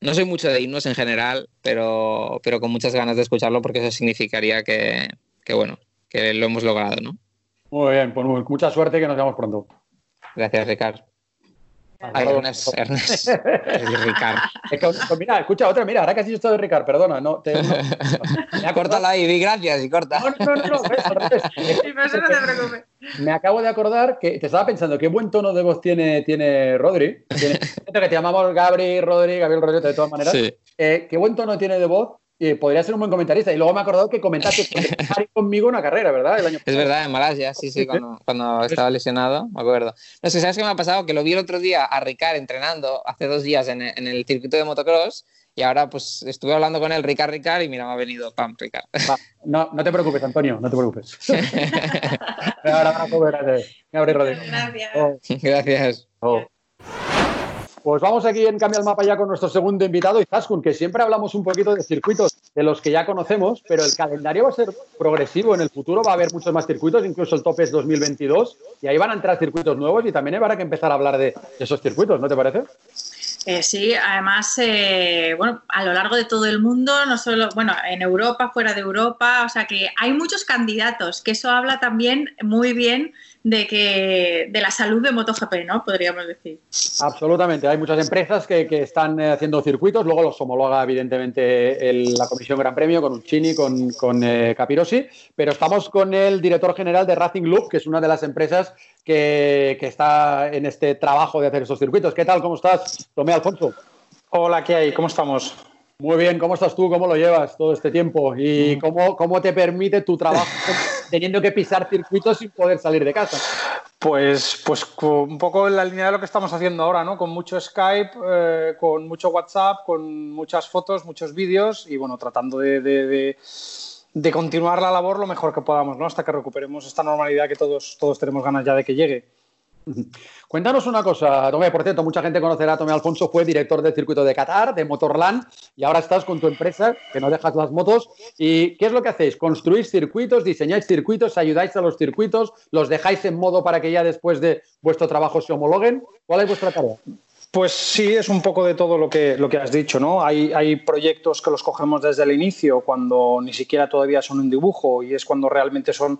No soy mucho de himnos en general, pero, pero con muchas ganas de escucharlo porque eso significaría que, que bueno, que lo hemos logrado, ¿no? Muy bien, pues mucha suerte que nos vemos pronto. Gracias, Ricardo. Ay, Ernest, Ernest. Ricard. mira, escucha otra, mira, ahora que has dicho esto de Ricard, perdona, no. Te, Córtala ahí, di gracias y corta. No, no, no, no, eso no te preocupes. Me acabo de acordar que te estaba pensando qué buen tono de voz tiene, tiene Rodri. Tiene, que te llamamos Gabri, Rodri, Gabriel Rodri, de todas maneras. Sí. Eh, qué buen tono tiene de voz podría ser un buen comentarista. Y luego me he acordado que comentaste conmigo una carrera, ¿verdad? es verdad, en Malasia, sí, sí, cuando, estaba lesionado, me acuerdo. No sé, ¿sabes qué me ha pasado? Que lo vi el otro día a Ricard entrenando hace dos días en, el circuito de motocross y ahora pues estuve hablando con él, Ricard, Ricard, y mira, me ha venido, pam, Ricard. no, no te preocupes, Antonio, no te preocupes. ahora, Gracias. Gracias. Gracias. Pues vamos aquí en Cambia el Mapa ya con nuestro segundo invitado, Izaskun, que siempre hablamos un poquito de circuitos de los que ya conocemos, pero el calendario va a ser progresivo. En el futuro va a haber muchos más circuitos, incluso el tope es 2022, y ahí van a entrar circuitos nuevos y también habrá que empezar a hablar de esos circuitos, ¿no te parece? Eh, sí, además, eh, bueno, a lo largo de todo el mundo, no solo, bueno, en Europa, fuera de Europa, o sea que hay muchos candidatos, que eso habla también muy bien de que de la salud de MotoGP, ¿no? Podríamos decir. Absolutamente. Hay muchas empresas que, están eh, haciendo circuitos, luego los homologa evidentemente la Comisión Gran Premio con Uccini, con, con eh, Capirosi, pero estamos con el director general de Racing Loop, que es una de las empresas que, está en este trabajo de hacer esos circuitos. ¿Qué tal? ¿Cómo estás, Tomé Alfonso? Hola, ¿qué hay? ¿Cómo estamos? Muy bien, ¿cómo estás tú? ¿Cómo lo llevas todo este tiempo? ¿Y mm. cómo, cómo te permite tu trabajo teniendo que pisar circuitos sin poder salir de casa? Pues, pues un poco en la línea de lo que estamos haciendo ahora, ¿no? Con mucho Skype, eh, con mucho WhatsApp, con muchas fotos, muchos vídeos y bueno, tratando de, continuar la labor lo mejor que podamos, ¿no? Hasta que recuperemos esta normalidad que todos, todos tenemos ganas ya de que llegue. Cuéntanos una cosa, Tomé. Por cierto, mucha gente conocerá a Tomé Alfonso, fue director del circuito de Qatar, de Motorland, y ahora estás con tu empresa, que no dejas las motos. ¿Y qué es lo que hacéis? ¿Construís circuitos, diseñáis circuitos, ayudáis a los circuitos, los dejáis en modo para que ya después de vuestro trabajo se homologuen? ¿Cuál es vuestra tarea? Pues sí, es un poco de todo lo que, lo que has dicho, ¿no? Hay, hay, proyectos que los cogemos desde el inicio, cuando ni siquiera todavía son un dibujo, y es cuando realmente son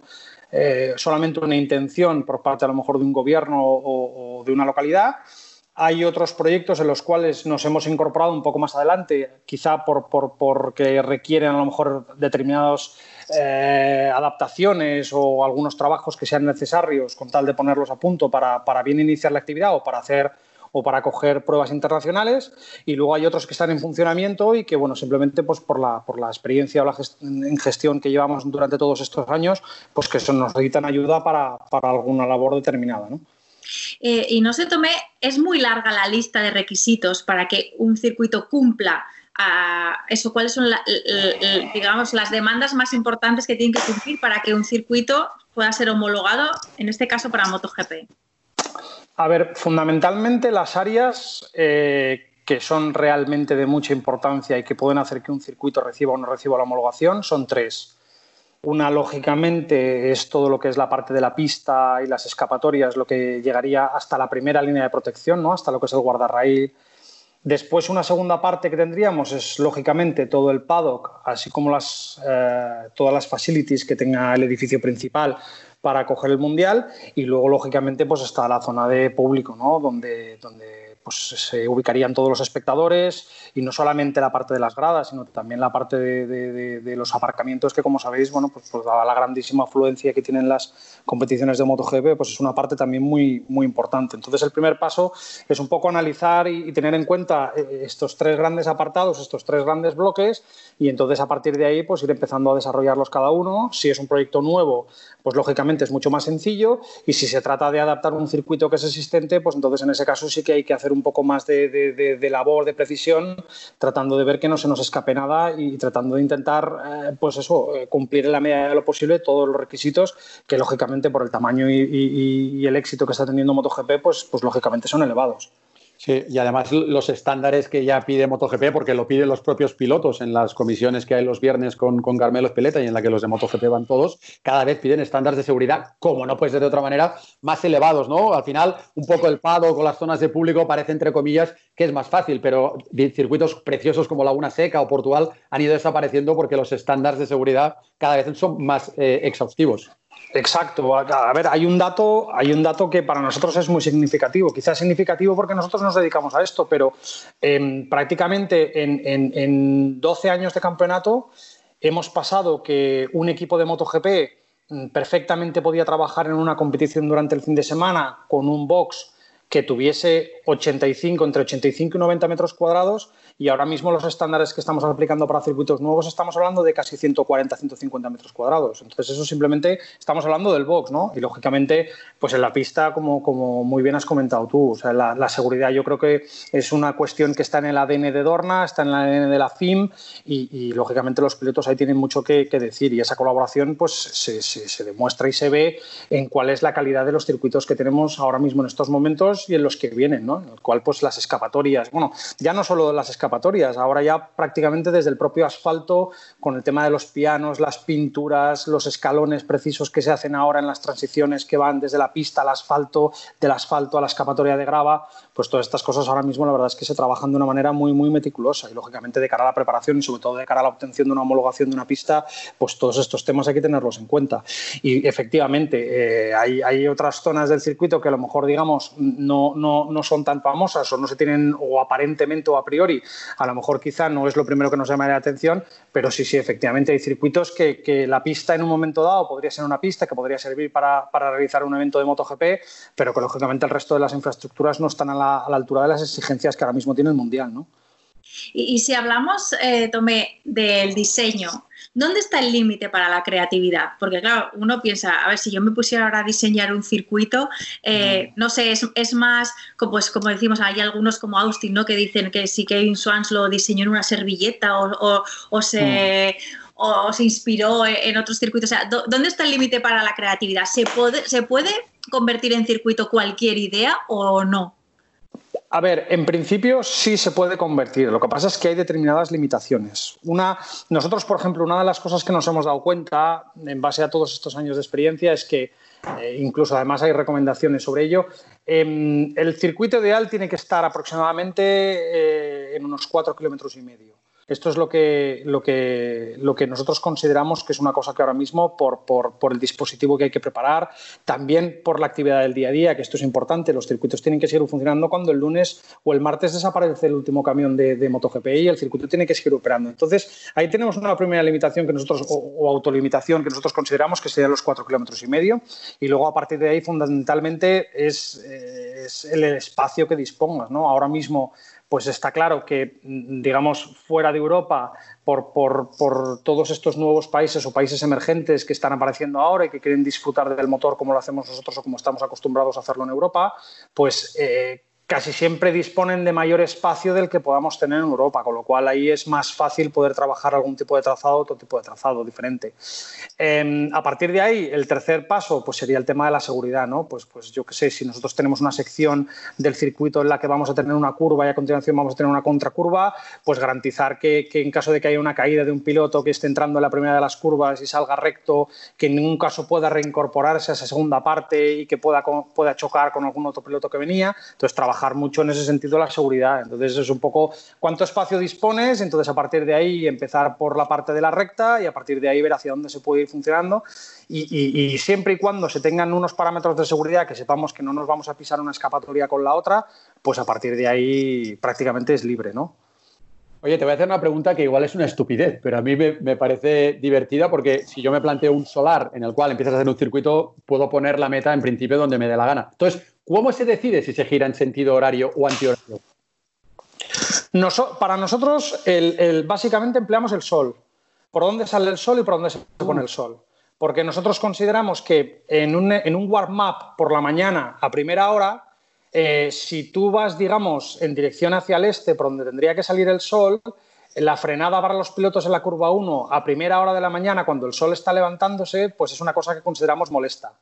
eh, solamente una intención por parte a lo mejor de un gobierno o, de una localidad. Hay otros proyectos en los cuales nos hemos incorporado un poco más adelante, quizá por, porque requieren a lo mejor determinadas eh, adaptaciones o algunos trabajos que sean necesarios con tal de ponerlos a punto para, para bien iniciar la actividad o para hacer o para coger pruebas internacionales y luego hay otros que están en funcionamiento y que, bueno, simplemente pues por la, por la experiencia o la en gestión que llevamos durante todos estos años, pues que nos necesitan ayuda para, para alguna labor determinada, ¿no? Eh, y no se tome, es muy larga la lista de requisitos para que un circuito cumpla a eso, cuáles son digamos, las demandas más importantes que tienen que cumplir para que un circuito pueda ser homologado, en este caso para MotoGP. A ver, fundamentalmente las áreas eh, que son realmente de mucha importancia y que pueden hacer que un circuito reciba o no reciba la homologación son tres. Una, lógicamente, es todo lo que es la parte de la pista y las escapatorias, lo que llegaría hasta la primera línea de protección, ¿no? hasta lo que es el guardarraíl. Después, una segunda parte que tendríamos es, lógicamente, todo el paddock, así como las, eh, todas las facilities que tenga el edificio principal, para coger el mundial y luego lógicamente pues está la zona de público ¿no? donde, donde pues se ubicarían todos los espectadores y no solamente la parte de las gradas, sino también la parte de, los aparcamientos que, como sabéis, bueno, pues, pues, dada la grandísima afluencia que tienen las competiciones de MotoGP, pues es una parte también muy, muy importante. Entonces, el primer paso es un poco analizar y, tener en cuenta eh, estos tres grandes apartados, estos tres grandes bloques, y entonces a partir de ahí, pues ir empezando a desarrollarlos cada uno. Si es un proyecto nuevo, pues lógicamente es mucho más sencillo, y si se trata de adaptar un circuito que es existente, pues entonces en ese caso sí que hay que hacer un poco más de, labor, de precisión, tratando de ver que no se nos escape nada y tratando de intentar, eh, pues eso, eh, cumplir en la medida de lo posible todos los requisitos que lógicamente por el tamaño y, y el éxito que está teniendo MotoGP, pues, pues lógicamente son elevados. Sí, y además los estándares que ya pide MotoGP, porque lo piden los propios pilotos en las comisiones que hay los viernes con, con Carmelo Espeleta y en la que los de MotoGP van todos, cada vez piden estándares de seguridad, como no puede ser de otra manera, más elevados, ¿no? Al final, un poco el pado con las zonas de público parece, entre comillas, que es más fácil, pero circuitos preciosos como Laguna Seca o Portugal han ido desapareciendo porque los estándares de seguridad cada vez son más eh, exhaustivos. Exacto. A ver, hay un dato, hay un dato que para nosotros es muy significativo. Quizás significativo porque nosotros nos dedicamos a esto, pero em, prácticamente en, 12 años de campeonato hemos pasado que un equipo de MotoGP mm, perfectamente podía trabajar en una competición durante el fin de semana con un box que tuviese 85, entre 85 y 90 metros cuadrados y ahora mismo los estándares que estamos aplicando para circuitos nuevos estamos hablando de casi 140, 150 metros cuadrados. Entonces eso simplemente estamos hablando del box, ¿no? Y lógicamente, pues en la pista, como, como muy bien has comentado tú, o sea, la, seguridad yo creo que es una cuestión que está en el ADN de Dorna, está en el ADN de la FIM y, lógicamente los pilotos ahí tienen mucho que, decir y esa colaboración pues se, se, demuestra y se ve en cuál es la calidad de los circuitos que tenemos ahora mismo en estos momentos y en los que vienen, ¿no? En el cual pues las escapatorias, bueno, ya no solo las escapatorias, escapatorias. Ahora ya prácticamente desde el propio asfalto, con el tema de los pianos, las pinturas, los escalones precisos que se hacen ahora en las transiciones que van desde la pista al asfalto, del asfalto a la escapatoria de grava, pues todas estas cosas ahora mismo la verdad es que se trabajan de una manera muy, muy meticulosa y lógicamente de cara a la preparación y sobre todo de cara a la obtención de una homologación de una pista, pues todos estos temas hay que tenerlos en cuenta. Y efectivamente, eh, hay, hay, otras zonas del circuito que a lo mejor, digamos, no, no, no son tan famosas o no se tienen, o aparentemente o a priori, a lo mejor quizá no es lo primero que nos llama la atención, pero sí, sí, efectivamente hay circuitos que, que la pista en un momento dado podría ser una pista que podría servir para, para realizar un evento de MotoGP, pero que lógicamente el resto de las infraestructuras no están a la, altura de las exigencias que ahora mismo tiene el Mundial, ¿no? Y, si hablamos, eh, Tomé, del diseño, ¿dónde está el límite para la creatividad? Porque claro, uno piensa, a ver, si yo me pusiera ahora a diseñar un circuito, eh, no sé, es, más, pues, como decimos, hay algunos como Austin, ¿no? Que dicen que si Kevin Swans lo diseñó en una servilleta o, se... o se inspiró en otros circuitos. O sea, ¿dónde está el límite para la creatividad? ¿Se puede, ¿Se puede convertir en circuito cualquier idea o no? A ver, en principio sí se puede convertir. Lo que pasa es que hay determinadas limitaciones. Una, nosotros, por ejemplo, una de las cosas que nos hemos dado cuenta en base a todos estos años de experiencia es que, eh, incluso además hay recomendaciones sobre ello, em, el circuito ideal tiene que estar aproximadamente eh, en unos cuatro kilómetros y medio. Esto es lo que, lo, que, lo que nosotros consideramos que es una cosa que ahora mismo, por, por, el dispositivo que hay que preparar, también por la actividad del día a día, que esto es importante, los circuitos tienen que seguir funcionando cuando el lunes o el martes desaparece el último camión de, de MotoGP y el circuito tiene que seguir operando. Entonces, ahí tenemos una primera limitación que nosotros, o, autolimitación que nosotros consideramos que serían los cuatro kilómetros y medio, y luego a partir de ahí, fundamentalmente, es, eh, es el espacio que dispongas. ¿no? Ahora mismo pues está claro que, digamos, fuera de Europa, por, todos estos nuevos países o países emergentes que están apareciendo ahora y que quieren disfrutar del motor como lo hacemos nosotros o como estamos acostumbrados a hacerlo en Europa, pues eh, casi siempre disponen de mayor espacio del que podamos tener en Europa, con lo cual ahí es más fácil poder trabajar algún tipo de trazado, otro tipo de trazado diferente. Em, a partir de ahí, el tercer paso pues sería el tema de la seguridad, ¿no? Pues, pues yo qué sé, si nosotros tenemos una sección del circuito en la que vamos a tener una curva y a continuación vamos a tener una contracurva, pues garantizar que, en caso de que haya una caída de un piloto que esté entrando en la primera de las curvas y salga recto, que en ningún caso pueda reincorporarse a esa segunda parte y que pueda, pueda chocar con algún otro piloto que venía. Entonces, trabajar trabajar mucho en ese sentido la seguridad. Entonces es un poco cuánto espacio dispones, entonces a partir de ahí empezar por la parte de la recta y a partir de ahí ver hacia dónde se puede ir funcionando. Y, siempre y cuando se tengan unos parámetros de seguridad que sepamos que no nos vamos a pisar una escapatoria con la otra, pues a partir de ahí prácticamente es libre, ¿no? Oye, te voy a hacer una pregunta que igual es una estupidez, pero a mí me, me, parece divertida porque si yo me planteo un solar en el cual empiezas a hacer un circuito, puedo poner la meta en principio donde me dé la gana. Entonces, ¿Cómo se decide si se gira en sentido horario o antihorario? para nosotros, básicamente empleamos el sol. ¿Por dónde sale el sol y por dónde se pone el sol? Porque nosotros consideramos que en un, en un warm-up por la mañana a primera hora, eh, si tú vas, digamos, en dirección hacia el este, por donde tendría que salir el sol, la frenada para los pilotos en la curva 1 a primera hora de la mañana, cuando el sol está levantándose, pues es una cosa que consideramos molesta.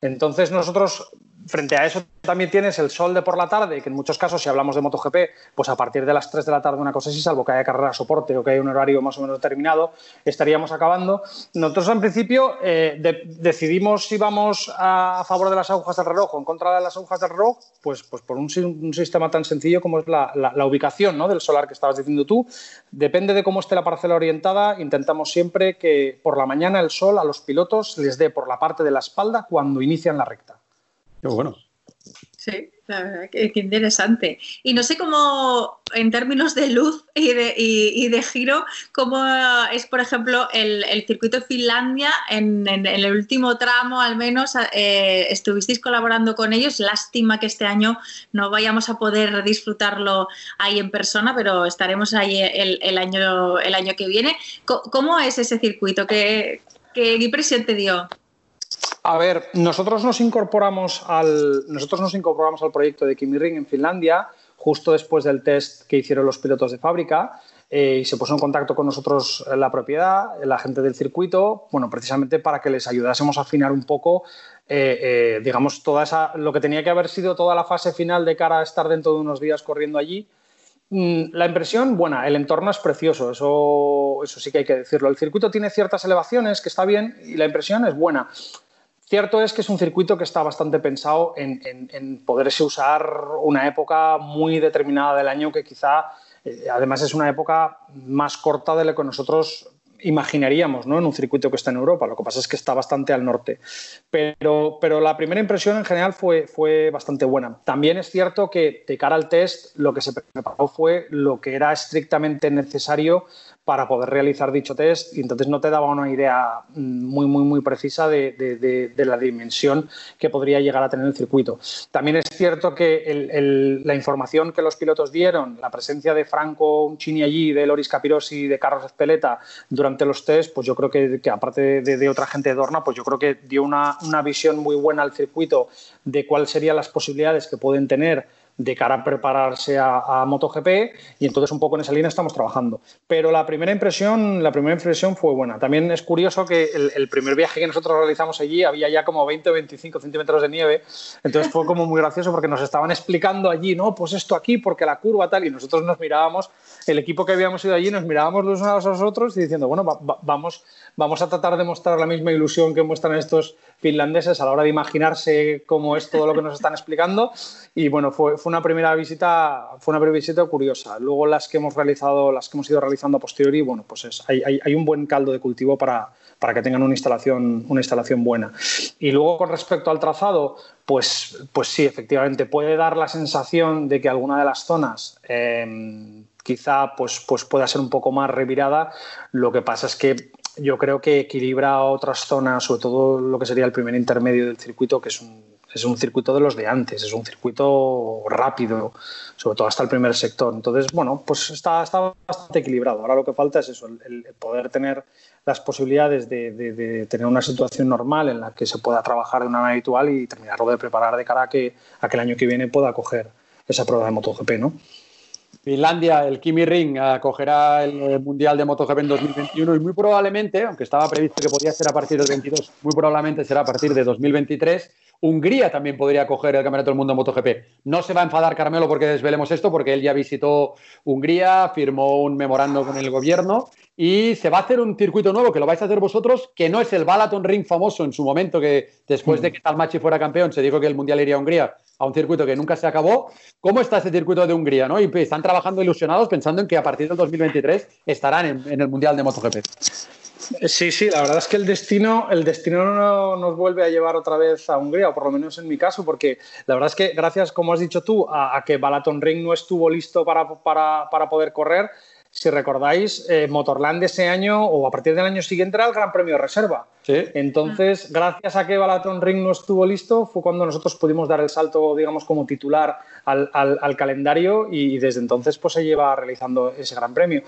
Entonces nosotros frente a eso también tienes el sol de por la tarde, que en muchos casos, si hablamos de MotoGP, pues a partir de las 3 de la tarde una cosa así, salvo que haya carrera soporte o que haya un horario más o menos determinado, estaríamos acabando. Nosotros en principio eh, decidimos si vamos a, favor de las agujas del reloj o en contra de las agujas del reloj, pues, pues por un, sistema tan sencillo como es la, ubicación ¿no? del solar que estabas diciendo tú. Depende de cómo esté la parcela orientada, intentamos siempre que por la mañana el sol a los pilotos les dé por la parte de la espalda cuando inician la recta. Bueno. Sí, la verdad, qué, interesante. Y no sé cómo, en términos de luz y de, giro, cómo es, por ejemplo, el, circuito Finlandia, en, el último tramo al menos, eh, estuvisteis colaborando con ellos. Lástima que este año no vayamos a poder disfrutarlo ahí en persona, pero estaremos ahí el, año, el año que viene. ¿Cómo, es ese circuito? ¿Qué, qué impresión te dio? A ver, nosotros nos incorporamos al, nosotros nos incorporamos al proyecto de Kimi Ring en Finlandia justo después del test que hicieron los pilotos de fábrica eh, y se puso en contacto con nosotros la propiedad, la gente del circuito, bueno, precisamente para que les ayudásemos a afinar un poco, eh, eh, digamos, toda esa, lo que tenía que haber sido toda la fase final de cara a estar dentro de unos días corriendo allí. Mm, la impresión, buena, el entorno es precioso, eso, eso sí que hay que decirlo. El circuito tiene ciertas elevaciones, que está bien, y la impresión es buena. Cierto es que es un circuito que está bastante pensado en, poderse usar una época muy determinada del año que quizá, eh, además, es una época más corta de lo que nosotros imaginaríamos ¿no? en un circuito que está en Europa. Lo que pasa es que está bastante al norte. Pero, pero la primera impresión en general fue, fue bastante buena. También es cierto que de cara al test lo que se preparó fue lo que era estrictamente necesario para poder realizar dicho test y entonces no te daba una idea muy, muy, muy precisa de, la dimensión que podría llegar a tener el circuito. También es cierto que la información que los pilotos dieron, la presencia de Franco Uncini allí, de Loris Capirosi y de Carlos Espeleta durante los test, pues yo creo que, aparte de, otra gente de Dorna, pues yo creo que dio una, una visión muy buena al circuito de cuáles serían las posibilidades que pueden tener de cara a prepararse a, MotoGP y entonces un poco en esa línea estamos trabajando. Pero la primera impresión, la primera impresión fue buena. También es curioso que el, primer viaje que nosotros realizamos allí había ya como 20 o 25 centímetros de nieve, entonces fue como muy gracioso porque nos estaban explicando allí, no, pues esto aquí, porque la curva tal, y nosotros nos mirábamos, el equipo que habíamos ido allí, nos mirábamos los unos a los otros y diciendo, bueno, vamos, vamos a tratar de mostrar la misma ilusión que muestran estos finlandeses a la hora de imaginarse cómo es todo lo que nos están explicando. Y bueno, fue, fue, una primera visita, fue una primera visita curiosa. Luego las que hemos realizado, las que hemos ido realizando a posteriori, bueno, pues es, hay, hay, un buen caldo de cultivo para, para que tengan una instalación, una instalación buena. Y luego con respecto al trazado, pues, pues sí, efectivamente, puede dar la sensación de que alguna de las zonas em, quizá pues, pues pueda ser un poco más revirada. Lo que pasa es que yo creo que equilibra otras zonas, sobre todo lo que sería el primer intermedio del circuito, que es un, es un circuito de los de antes, es un circuito rápido, sobre todo hasta el primer sector. Entonces, bueno, pues está, está bastante equilibrado. Ahora lo que falta es eso, el, poder tener las posibilidades de, tener una situación normal en la que se pueda trabajar de una manera habitual y terminarlo de preparar de cara a que, a que el año que viene pueda coger esa prueba de MotoGP, ¿no? Finlandia, el Kimi Ring, acogerá el Mundial de MotoGP en 2021 y muy probablemente, aunque estaba previsto que podía ser a partir del 22, muy probablemente será a partir de 2023. Hungría también podría acoger el Campeonato del Mundo en MotoGP. No se va a enfadar Carmelo porque desvelemos esto, porque él ya visitó Hungría, firmó un memorando con el gobierno y se va a hacer un circuito nuevo que lo vais a hacer vosotros, que no es el Balaton Ring famoso en su momento, que después de que Talmachi fuera campeón se dijo que el Mundial iría a Hungría, a un circuito que nunca se acabó. ¿Cómo está ese circuito de Hungría? ¿no? Y están trabajando ilusionados pensando en que a partir del 2023 estarán en, el Mundial de MotoGP. Sí, sí, la verdad es que el destino, el destino no nos vuelve a llevar otra vez a Hungría, o por lo menos en mi caso, porque la verdad es que gracias, como has dicho tú, a, que Balaton Ring no estuvo listo para, para, poder correr, si recordáis, eh, Motorland ese año o a partir del año siguiente era el Gran Premio Reserva. Entonces, gracias a que Balaton Ring no estuvo listo, fue cuando nosotros pudimos dar el salto, digamos, como titular al, calendario y, desde entonces pues se lleva realizando ese Gran Premio.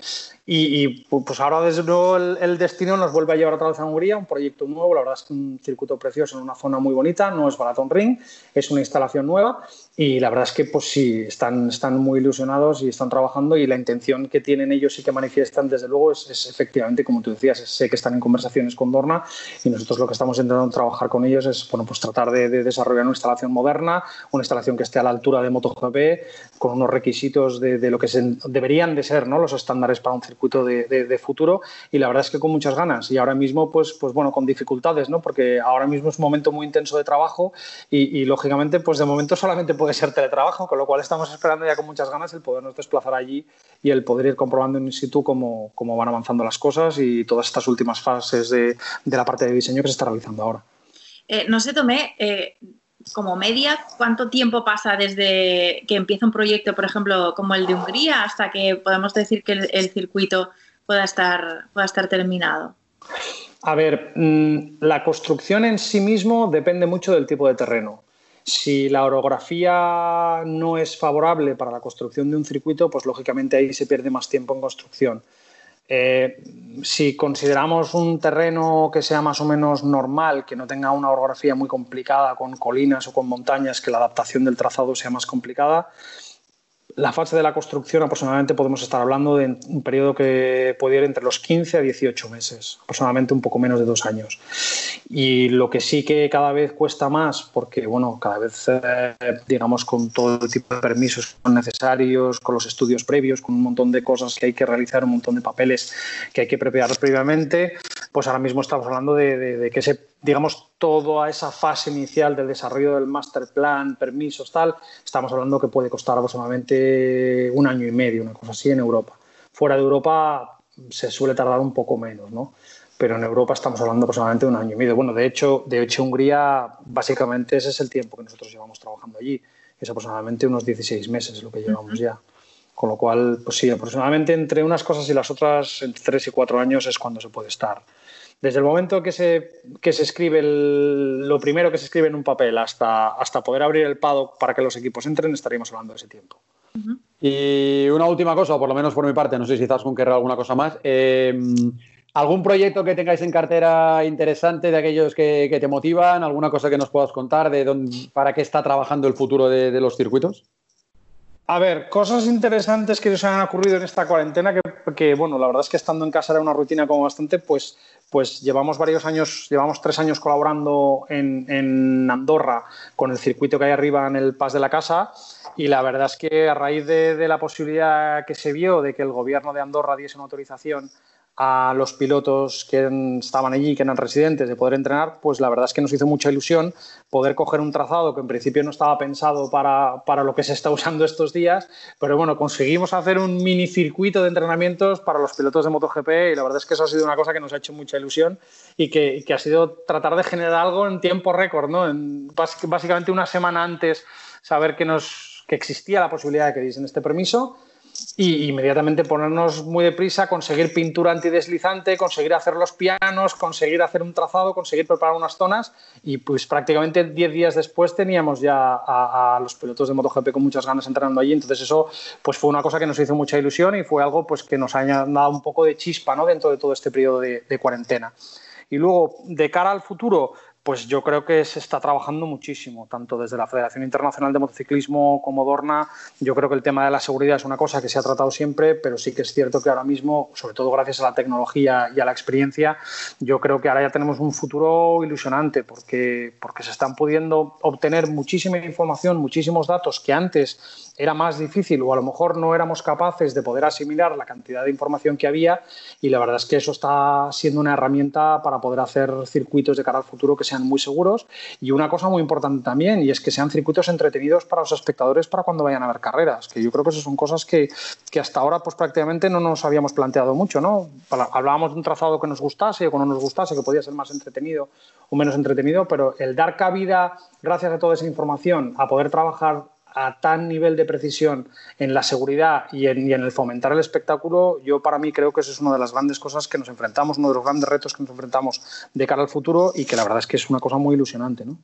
Y, pues ahora desde luego el, destino nos vuelve a llevar otra vez a Hungría, un proyecto nuevo, la verdad es que un circuito precioso en una zona muy bonita, no es Balaton Ring, es una instalación nueva y la verdad es que pues sí, están, están muy ilusionados y están trabajando y la intención que tienen ellos y que manifiestan desde luego es, es efectivamente, como tú decías, sé que están en conversaciones con Dorna y nosotros lo que estamos intentando trabajar con ellos es bueno, pues tratar de, desarrollar una instalación moderna, una instalación que esté a la altura de MotoGP, con unos requisitos de, lo que deberían de ser ¿no? los estándares para un circuito de, futuro y la verdad es que con muchas ganas y ahora mismo pues, pues bueno, con dificultades, ¿no? porque ahora mismo es un momento muy intenso de trabajo y, lógicamente pues de momento solamente puede ser teletrabajo, con lo cual estamos esperando ya con muchas ganas el podernos desplazar allí y el poder ir comprobando in situ cómo, cómo van avanzando las cosas y todas estas últimas fases de, de la parte de diseño que se está realizando ahora. Eh, no sé, Tomé, eh, como media, ¿cuánto tiempo pasa desde que empieza un proyecto, por ejemplo, como el de Hungría, hasta que podemos decir que el, circuito pueda estar, pueda estar terminado? A ver, mm, la construcción en sí mismo depende mucho del tipo de terreno. Si la orografía no es favorable para la construcción de un circuito, pues lógicamente ahí se pierde más tiempo en construcción. Eh, si consideramos un terreno que sea más o menos normal, que no tenga una orografía muy complicada con colinas o con montañas, que la adaptación del trazado sea más complicada, la fase de la construcción aproximadamente podemos estar hablando de un periodo que puede ir entre los 15 a 18 meses, aproximadamente un poco menos de dos años. Y lo que sí que cada vez cuesta más, porque bueno, cada vez, eh, digamos, con todo tipo de permisos necesarios, con los estudios previos, con un montón de cosas que hay que realizar, un montón de papeles que hay que preparar previamente, pues ahora mismo estamos hablando de, que se, digamos, toda esa fase inicial del desarrollo del master plan, permisos, tal, estamos hablando que puede costar aproximadamente un año y medio, una cosa así, en Europa. Fuera de Europa se suele tardar un poco menos, ¿no? Pero en Europa estamos hablando aproximadamente de un año y medio. Bueno, de hecho, de hecho Hungría, básicamente ese es el tiempo que nosotros llevamos trabajando allí. Es aproximadamente unos 16 meses lo que llevamos ya. Con lo cual, pues sí, aproximadamente entre unas cosas y las otras, entre 3 y 4 años es cuando se puede estar. Desde el momento que se, que se escribe lo primero que se escribe en un papel hasta, hasta poder abrir el paddock para que los equipos entren, estaríamos hablando de ese tiempo. Y una última cosa, o por lo menos por mi parte, no sé si Zaskun querrá alguna cosa más. Eh, ¿Algún proyecto que tengáis en cartera interesante de aquellos que, te motivan? ¿Alguna cosa que nos puedas contar de dónde, para qué está trabajando el futuro de, los circuitos? A ver, cosas interesantes que nos han ocurrido en esta cuarentena, que, bueno, la verdad es que estando en casa era una rutina como bastante, pues, pues llevamos varios años, llevamos tres años colaborando en, Andorra con el circuito que hay arriba en el Pas de la Casa y la verdad es que a raíz de, la posibilidad que se vio de que el gobierno de Andorra diese una autorización a los pilotos que estaban allí, que eran residentes, de poder entrenar, pues la verdad es que nos hizo mucha ilusión poder coger un trazado que en principio no estaba pensado para, para, lo que se está usando estos días, pero bueno, conseguimos hacer un mini circuito de entrenamientos para los pilotos de MotoGP y la verdad es que eso ha sido una cosa que nos ha hecho mucha ilusión y que, que ha sido tratar de generar algo en tiempo récord, ¿no? En, básicamente una semana antes saber que nos que existía la posibilidad de que diesen este permiso y inmediatamente ponernos muy deprisa, conseguir pintura antideslizante, conseguir hacer los pianos, conseguir hacer un trazado, conseguir preparar unas zonas y pues prácticamente 10 días después teníamos ya a, los pilotos de MotoGP con muchas ganas entrenando allí, entonces eso pues fue una cosa que nos hizo mucha ilusión y fue algo pues que nos ha dado un poco de chispa ¿no? dentro de todo este periodo de, de cuarentena. Y luego, de cara al futuro, pues yo creo que se está trabajando muchísimo, tanto desde la Federación Internacional de Motociclismo como Dorna. Yo creo que el tema de la seguridad es una cosa que se ha tratado siempre, pero sí que es cierto que ahora mismo, sobre todo gracias a la tecnología y a la experiencia, yo creo que ahora ya tenemos un futuro ilusionante porque, porque se están pudiendo obtener muchísima información, muchísimos datos que antes era más difícil o a lo mejor no éramos capaces de poder asimilar la cantidad de información que había y la verdad es que eso está siendo una herramienta para poder hacer circuitos de cara al futuro que sean muy seguros y una cosa muy importante también y es que sean circuitos entretenidos para los espectadores para cuando vayan a ver carreras, que yo creo que esas son cosas que, que hasta ahora pues prácticamente no nos habíamos planteado mucho, ¿no? Hablábamos de un trazado que nos gustase o que no nos gustase, que podía ser más entretenido o menos entretenido, pero el dar cabida, gracias a toda esa información, a poder trabajar a tan nivel de precisión en la seguridad y en, el fomentar el espectáculo, yo para mí creo que eso es una de las grandes cosas que nos enfrentamos, uno de los grandes retos que nos enfrentamos de cara al futuro y que la verdad es que es una cosa muy ilusionante. ¿no?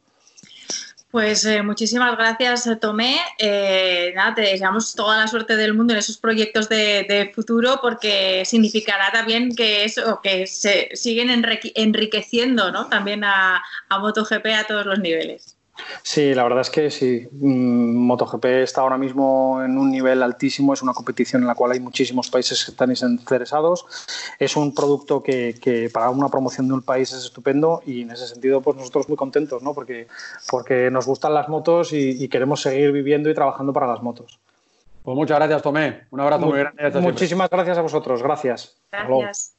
Pues eh, muchísimas gracias, Tomé. Eh, nada, te deseamos toda la suerte del mundo en esos proyectos de, futuro porque significará también que eso, que se siguen enriqueciendo ¿no? también a, a MotoGP a todos los niveles. Sí, la verdad es que sí. Mm, MotoGP está ahora mismo en un nivel altísimo, es una competición en la cual hay muchísimos países que están interesados. Es un producto que, para una promoción de un país es estupendo y en ese sentido pues nosotros muy contentos, ¿no? porque, porque nos gustan las motos y, queremos seguir viviendo y trabajando para las motos. Pues muchas gracias, Tomé. Un abrazo muy, grande. Muchísimas gracias a vosotros. Gracias. Gracias.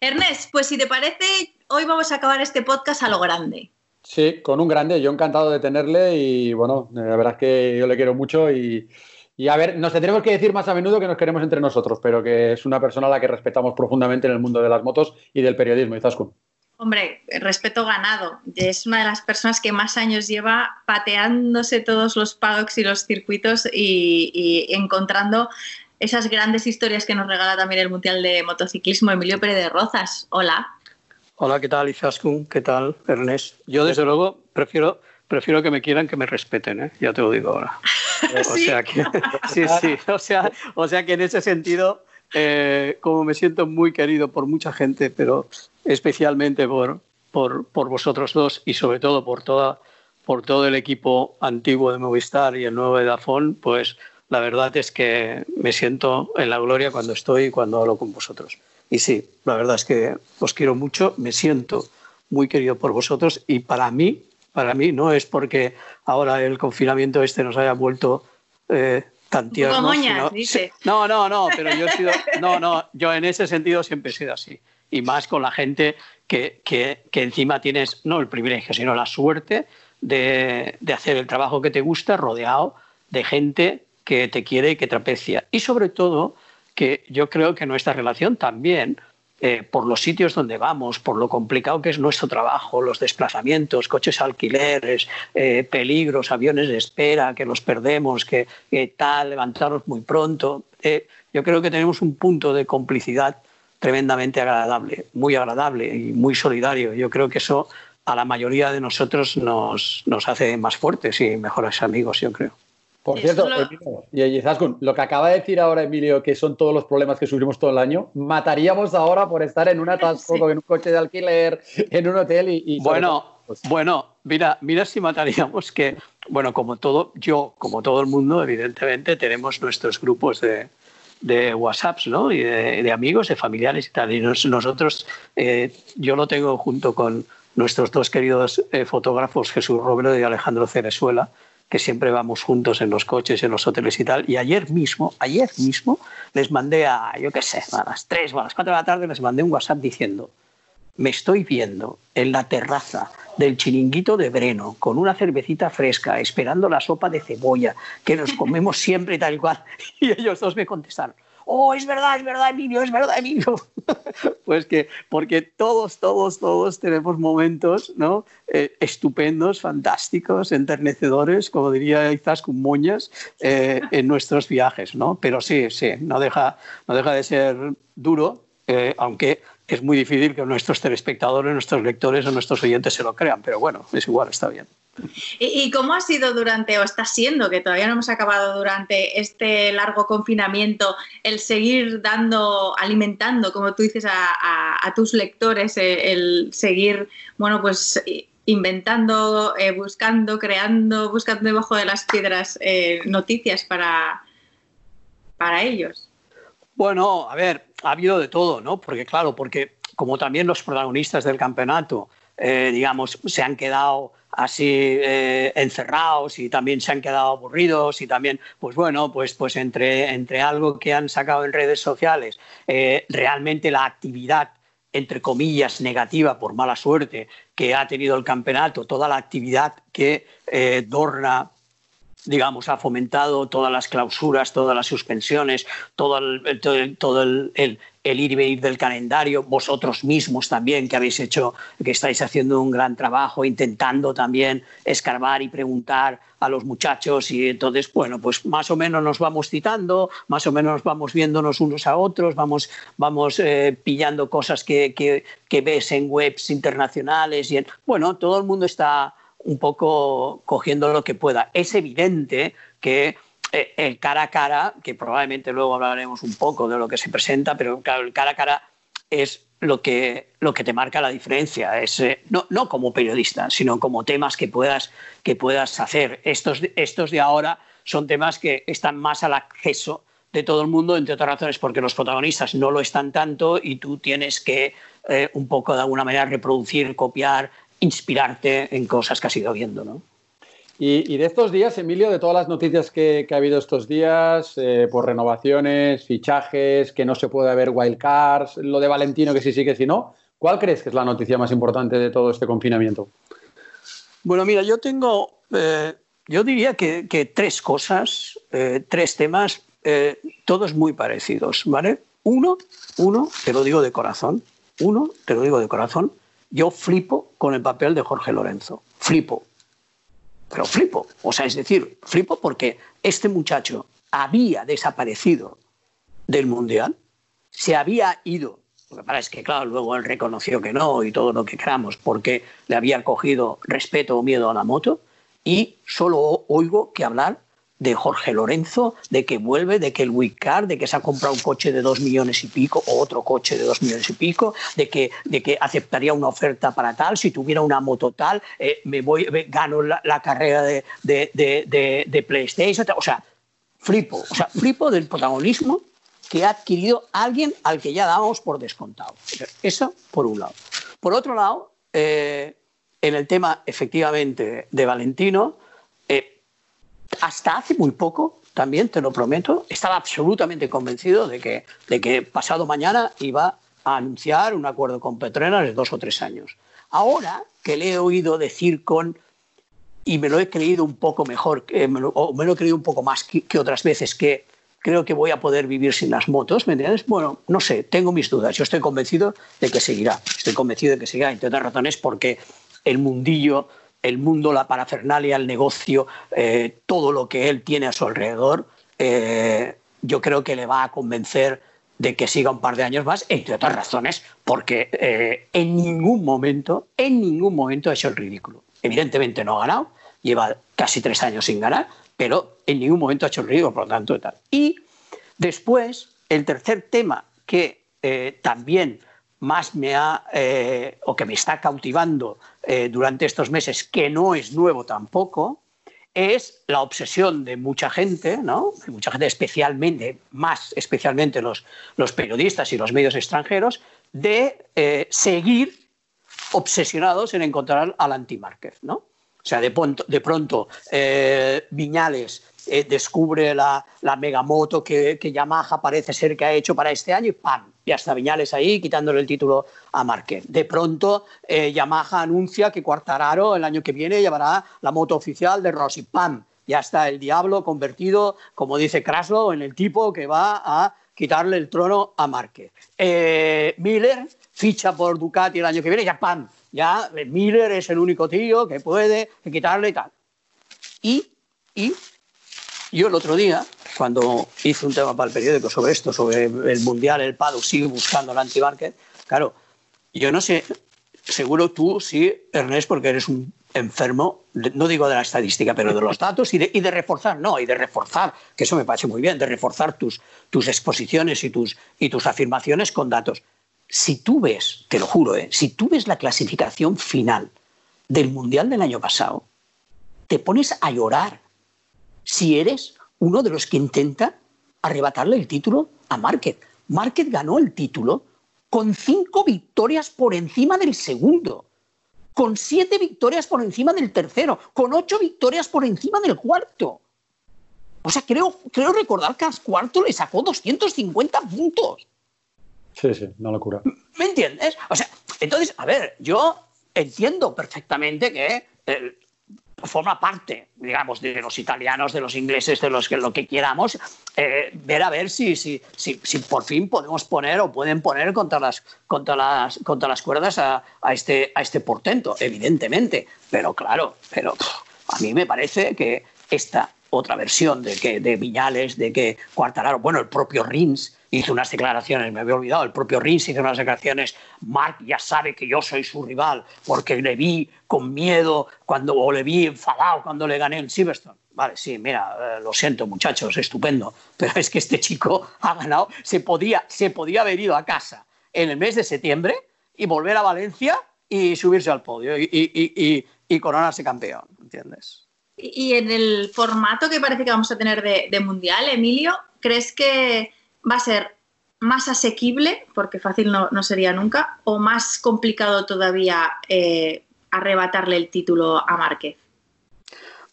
Ernest, pues si te parece, hoy vamos a acabar este podcast a lo grande. Sí, con un grande. Yo encantado de tenerle y bueno, la verdad es que yo le quiero mucho y, a ver, nos tendremos que decir más a menudo que nos queremos entre nosotros, pero que es una persona a la que respetamos profundamente en el mundo de las motos y del periodismo. Izaskun. Hombre, respeto ganado. Es una de las personas que más años lleva pateándose todos los paddocks y los circuitos y encontrando esas grandes historias que nos regala también el Mundial de Motociclismo, Emilio Pérez de Rozas. Hola. Hola, ¿qué tal Izaskun? ¿Qué tal Ernest? Yo desde luego prefiero, prefiero que me quieran que me respeten, ¿eh? ya te lo digo ahora. O sea que, sí, sí, o sea, o sea que en ese sentido, eh, como me siento muy querido por mucha gente, pero especialmente por, por, por, vosotros dos y sobre todo por, toda, por todo el equipo antiguo de Movistar y el nuevo de Dafón, pues la verdad es que me siento en la gloria cuando estoy y cuando hablo con vosotros. Y sí, la verdad es que os quiero mucho, me siento muy querido por vosotros y para mí, para mí no es porque ahora el confinamiento este nos haya vuelto eh, tan tiernos. No, no, no, pero yo he sido, no, no, yo en ese sentido siempre he sido así. Y más con la gente que, que, que encima tienes no el privilegio, sino la suerte de, de hacer el trabajo que te gusta rodeado de gente que te quiere y que te aprecia. Y sobre todo que yo creo que nuestra relación también eh, por los sitios donde vamos, por lo complicado que es nuestro trabajo, los desplazamientos, coches alquileres, eh, peligros, aviones de espera, que los perdemos, que, tal, levantarnos muy pronto. Eh, yo creo que tenemos un punto de complicidad tremendamente agradable, muy agradable y muy solidario. Yo creo que eso a la mayoría de nosotros nos, nos hace más fuertes y mejores amigos, yo creo. Por cierto, y lo que acaba de decir ahora Emilio, que son todos los problemas que sufrimos todo el año, mataríamos ahora por estar en un atasco, en un coche de alquiler, en un hotel y... bueno, pues bueno, mira, mira si mataríamos que, bueno, como todo, yo, como todo el mundo, evidentemente, tenemos nuestros grupos de, de WhatsApps, ¿no? Y de, amigos, de familiares y tal. Y nosotros, eh, yo lo tengo junto con nuestros dos queridos eh, fotógrafos, Jesús Robledo y Alejandro Cerezuela, que siempre vamos juntos en los coches, en los hoteles y tal. Y ayer mismo, ayer mismo, les mandé a, yo qué sé, a las 3 o a las 4 de la tarde, les mandé un WhatsApp diciendo, me estoy viendo en la terraza del chiringuito de Breno con una cervecita fresca, esperando la sopa de cebolla, que nos comemos siempre y tal y cual. Y ellos dos me contestaron, oh, es verdad, es verdad, Emilio, es verdad, Emilio. pues que, porque todos, todos, todos tenemos momentos ¿no? Eh, estupendos, fantásticos, enternecedores, como diría Izaskun Muñas, eh, en nuestros viajes, ¿no? Pero sí, sí, no deja, no deja de ser duro, eh, aunque es muy difícil que nuestros telespectadores, nuestros lectores o nuestros oyentes se lo crean, pero bueno, es igual, está bien. ¿Y, cómo ha sido durante, o está siendo, que todavía no hemos acabado durante este largo confinamiento, el seguir dando, alimentando, como tú dices, a, tus lectores, eh, el, seguir, bueno, pues inventando, eh, buscando, creando, buscando debajo de las piedras eh, noticias para, para ellos? Bueno, a ver, ha habido de todo, ¿no? Porque claro, porque como también los protagonistas del campeonato, digamos, se han quedado así eh, encerrados y también se han quedado aburridos y también, pues bueno, pues, pues entre, entre algo que han sacado en redes sociales, eh, realmente la actividad entre comillas, negativa por mala suerte que ha tenido el campeonato, toda la actividad que eh, Dorna digamos, ha fomentado todas las clausuras, todas las suspensiones, todo el, todo el, el ir y venir del calendario, vosotros mismos también que habéis hecho, que estáis haciendo un gran trabajo, intentando también escarbar y preguntar a los muchachos y entonces, bueno, pues más o menos nos vamos citando, más o menos vamos viéndonos unos a otros, vamos, vamos eh, pillando cosas que, que, ves en webs internacionales y bueno, todo el mundo está un poco cogiendo lo que pueda. Es evidente que el cara a cara, que probablemente luego hablaremos un poco de lo que se presenta, pero claro, el cara a cara es lo que, lo que te marca la diferencia. Es, eh, no, no, como periodista, sino como temas que puedas, que puedas hacer. Estos, estos de ahora son temas que están más al acceso de todo el mundo, entre otras razones porque los protagonistas no lo están tanto y tú tienes que eh, un poco de alguna manera reproducir, copiar, inspirarte en cosas que has ido viendo. ¿no? Y, de estos días, Emilio, de todas las noticias que, ha habido estos días, eh, por renovaciones, fichajes, que no se puede haber wildcards, lo de Valentino que sí sí que sí no, ¿cuál crees que es la noticia más importante de todo este confinamiento? Bueno, mira, yo tengo, eh, yo diría que, tres cosas, eh, tres temas, todos muy parecidos, ¿vale? Uno, uno, te lo digo de corazón, uno, te lo digo de corazón, yo flipo con el papel de Jorge Lorenzo, flipo pero flipo. O sea, es decir, flipo porque este muchacho había desaparecido del Mundial, se había ido. Lo que es que, claro, luego él reconoció que no y todo lo que queramos porque le había cogido respeto o miedo a la moto y solo oigo que hablar de Jorge Lorenzo, de que vuelve, de que el Wicar, de que se ha comprado un coche de dos millones y pico o otro coche de dos millones y pico, de que, de que aceptaría una oferta para tal, si tuviera una moto tal, eh, me voy, gano la, carrera de, de, de, PlayStation, o sea, flipo, o sea, flipo del protagonismo que ha adquirido alguien al que ya dábamos por descontado. Eso por un lado. Por otro lado, eh, en el tema efectivamente de Valentino, hasta hace muy poco, también te lo prometo, estaba absolutamente convencido de que, de que pasado mañana iba a anunciar un acuerdo con Petronas de dos o tres años. Ahora que le he oído decir con, y me lo he creído un poco mejor, o me lo he creído un poco más que, otras veces, que creo que voy a poder vivir sin las motos, ¿me entiendes? Bueno, no sé, tengo mis dudas. Yo estoy convencido de que seguirá. Estoy convencido de que seguirá, entre razones, porque el mundillo, el mundo, la parafernalia, el negocio, eh, todo lo que él tiene a su alrededor, eh, yo creo que le va a convencer de que siga un par de años más, entre otras razones, porque eh, en ningún momento, en ningún momento ha hecho el ridículo. Evidentemente no ha ganado, lleva casi tres años sin ganar, pero en ningún momento ha hecho el ridículo, por lo tanto, tal. Y después, el tercer tema que también más me ha, o que me está cautivando eh, durante estos meses, que no es nuevo tampoco, es la obsesión de mucha gente, ¿no? De mucha gente especialmente, más especialmente los, los periodistas y los medios extranjeros, de seguir obsesionados en encontrar al anti-Márquez, ¿no? O sea, de, pronto, eh, Viñales eh, descubre la, megamoto que, Yamaha parece ser que ha hecho para este año y ¡pam! Ya está Viñales ahí quitándole el título a Márquez. De pronto, eh, Yamaha anuncia que Cuartararo el año que viene llevará la moto oficial de Rossi. ¡Pam! Ya está el diablo convertido, como dice Kraslo, en el tipo que va a quitarle el trono a Márquez. Miller ficha por Ducati el año que viene, ya ¡pam! ya Miller es el único tío que puede quitarle y tal. Y, y yo el otro día, cuando hice un tema para el periódico sobre esto, sobre el Mundial, el PADO sigue buscando el anti claro, yo no sé, seguro tú sí, Ernest, porque eres un enfermo, no digo de la estadística, pero de los datos y de, y de, reforzar, no, y de reforzar, que eso me parece muy bien, de reforzar tus, tus exposiciones y tus, y tus afirmaciones con datos si tú ves, te lo juro, ¿eh? si tú ves la clasificación final del Mundial del año pasado, te pones a llorar si eres uno de los que intenta arrebatarle el título a Márquez. Márquez ganó el título con cinco victorias por encima del segundo, con siete victorias por encima del tercero, con ocho victorias por encima del cuarto. O sea, creo, creo recordar que al cuarto le sacó 250 puntos. Sí, sí, una locura. ¿Me entiendes? O sea, entonces, a ver, yo entiendo perfectamente que forma parte, digamos, de los italianos, de los ingleses, de los que lo que queramos, eh, ver a ver si, si, si, si, por fin podemos poner o pueden poner contra las, contra las, contra las cuerdas a, este, a este portento, evidentemente. Pero claro, pero a mí me parece que esta otra versión de que de Viñales, de que Cuartararo, bueno, el propio Rins hizo unas declaraciones, me había olvidado, el propio Rins hizo unas declaraciones, Mark ya sabe que yo soy su rival, porque le vi con miedo cuando, o le vi enfadado cuando le gané en Silverstone. Vale, sí, mira, eh, lo siento muchachos, estupendo, pero es que este chico ha ganado, se podía, se podía haber ido a casa en el mes de septiembre y volver a Valencia y subirse al podio y, y, y coronarse campeón, ¿entiendes? Y en el formato que parece que vamos a tener de, Mundial, Emilio, ¿crees que va a ser más asequible, porque fácil no, sería nunca, o más complicado todavía eh, arrebatarle el título a Márquez?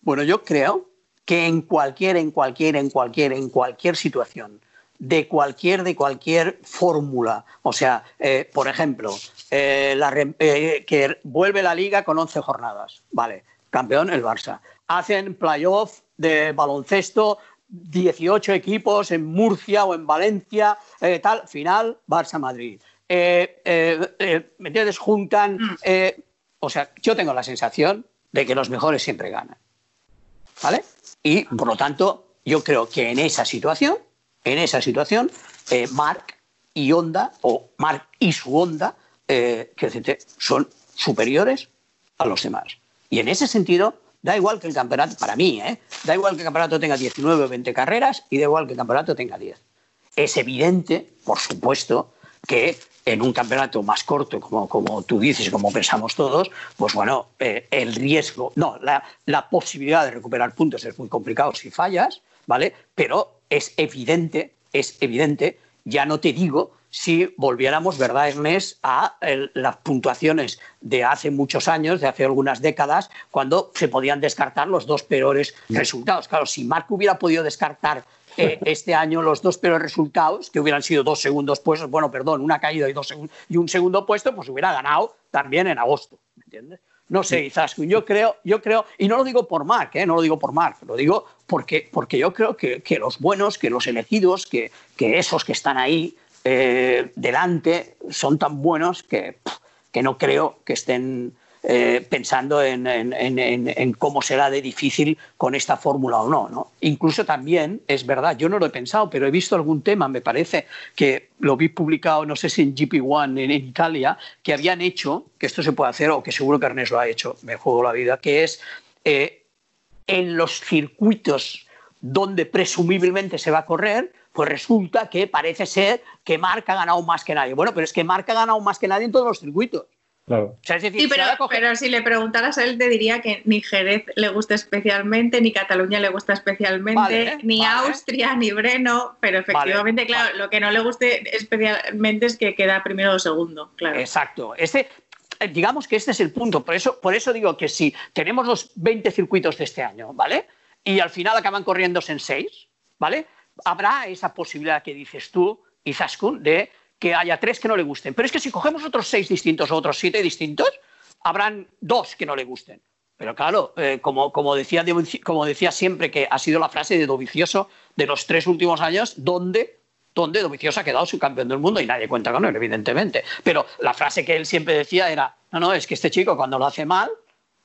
Bueno, yo creo que en cualquier, en cualquier, en cualquier, en cualquier situación, de cualquier, de cualquier fórmula, o sea, eh, por ejemplo, eh, que vuelve la liga con 11 jornadas, vale, campeón el Barça. Hacen playoff de baloncesto 18 equipos en Murcia o en Valencia, eh, tal, final Barça-Madrid. Eh, eh, ¿Me entiendes? Juntan. Mm. o sea, yo tengo la sensación de que los mejores siempre ganan. ¿Vale? Y por lo tanto, yo creo que en esa situación, en esa situación, Mark y Honda, o Mark y su Honda, son superiores a los demás. Y en ese sentido, Da igual que el campeonato, para mí, ¿eh? da igual que el campeonato tenga 19 o 20 carreras y da igual que el campeonato tenga 10. Es evidente, por supuesto, que en un campeonato más corto, como, como tú dices, como pensamos todos, pues bueno, eh, el riesgo, no, la, la, posibilidad de recuperar puntos es muy complicado si fallas, ¿vale? Pero es evidente, es evidente, ya no te digo si volviéramos, ¿verdad, Ernest?, a las puntuaciones de hace muchos años, de hace algunas décadas, cuando se podían descartar los dos peores resultados. Claro, si Marc hubiera podido descartar eh, este año los dos peores resultados, que hubieran sido dos segundos puestos, bueno, perdón, una caída y, dos y un segundo puesto, pues hubiera ganado también en agosto, ¿me entiendes? No sé, Izaskun, yo creo, yo creo, y no lo digo por Mark, ¿eh? no lo digo por Mark, lo digo porque, porque yo creo que, los buenos, que los elegidos, que, que esos que están ahí eh, delante son tan buenos que, que no creo que estén eh, pensando en, cómo será de difícil con esta fórmula o no, no, Incluso también, es verdad, yo no lo he pensado, pero he visto algún tema, me parece que lo vi publicado, no sé si en GP1 en, Italia, que habían hecho, que esto se puede hacer, o que seguro que Ernest lo ha hecho, me juego la vida, que es eh, en los circuitos donde presumiblemente se va a correr, pues resulta que parece ser que Marca ha ganado más que nadie. Bueno, pero es que Marca ha ganado más que nadie en todos los circuitos sí, pero, si le preguntaras a él, te diría que ni Jerez le gusta especialmente, ni Cataluña le gusta especialmente, ni Austria, ni Breno, pero efectivamente, claro, lo que no le guste especialmente es que queda primero o segundo, claro. Exacto. Este, eh, digamos que este es el punto. Por eso, por eso digo que si tenemos los 20 circuitos de este año, ¿vale? Y al final acaban corriéndose en 6, ¿vale? Habrá esa posibilidad que dices tú, Izaskun, de que haya tres que no le gusten. Pero es que si cogemos otros seis distintos o otros siete distintos, habrán dos que no le gusten. Pero claro, eh, como, como, decía, como decía siempre que ha sido la frase de Dovicioso de los tres últimos años, donde, donde ha quedado su campeón del mundo y nadie cuenta con él, evidentemente. Pero la frase que él siempre decía era, no, no, es que este chico cuando lo hace mal,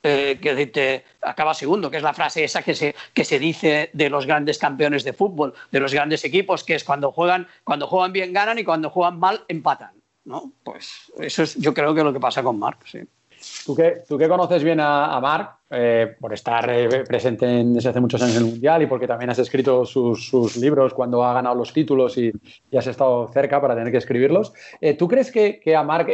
eh, que te acaba segundo, que es la frase esa que se, que se dice de los grandes campeones de fútbol, de los grandes equipos, que es cuando juegan, cuando juegan bien ganan y cuando juegan mal empatan. ¿no? Pues eso es yo creo que es lo que pasa con Marc. Tú que, tú que conoces bien a, a Marc, eh, por estar eh, presente desde hace muchos años en el Mundial y porque también has escrito sus, libros cuando ha ganado los títulos y, has estado cerca para tener que escribirlos. Eh, ¿Tú crees que, a Marc,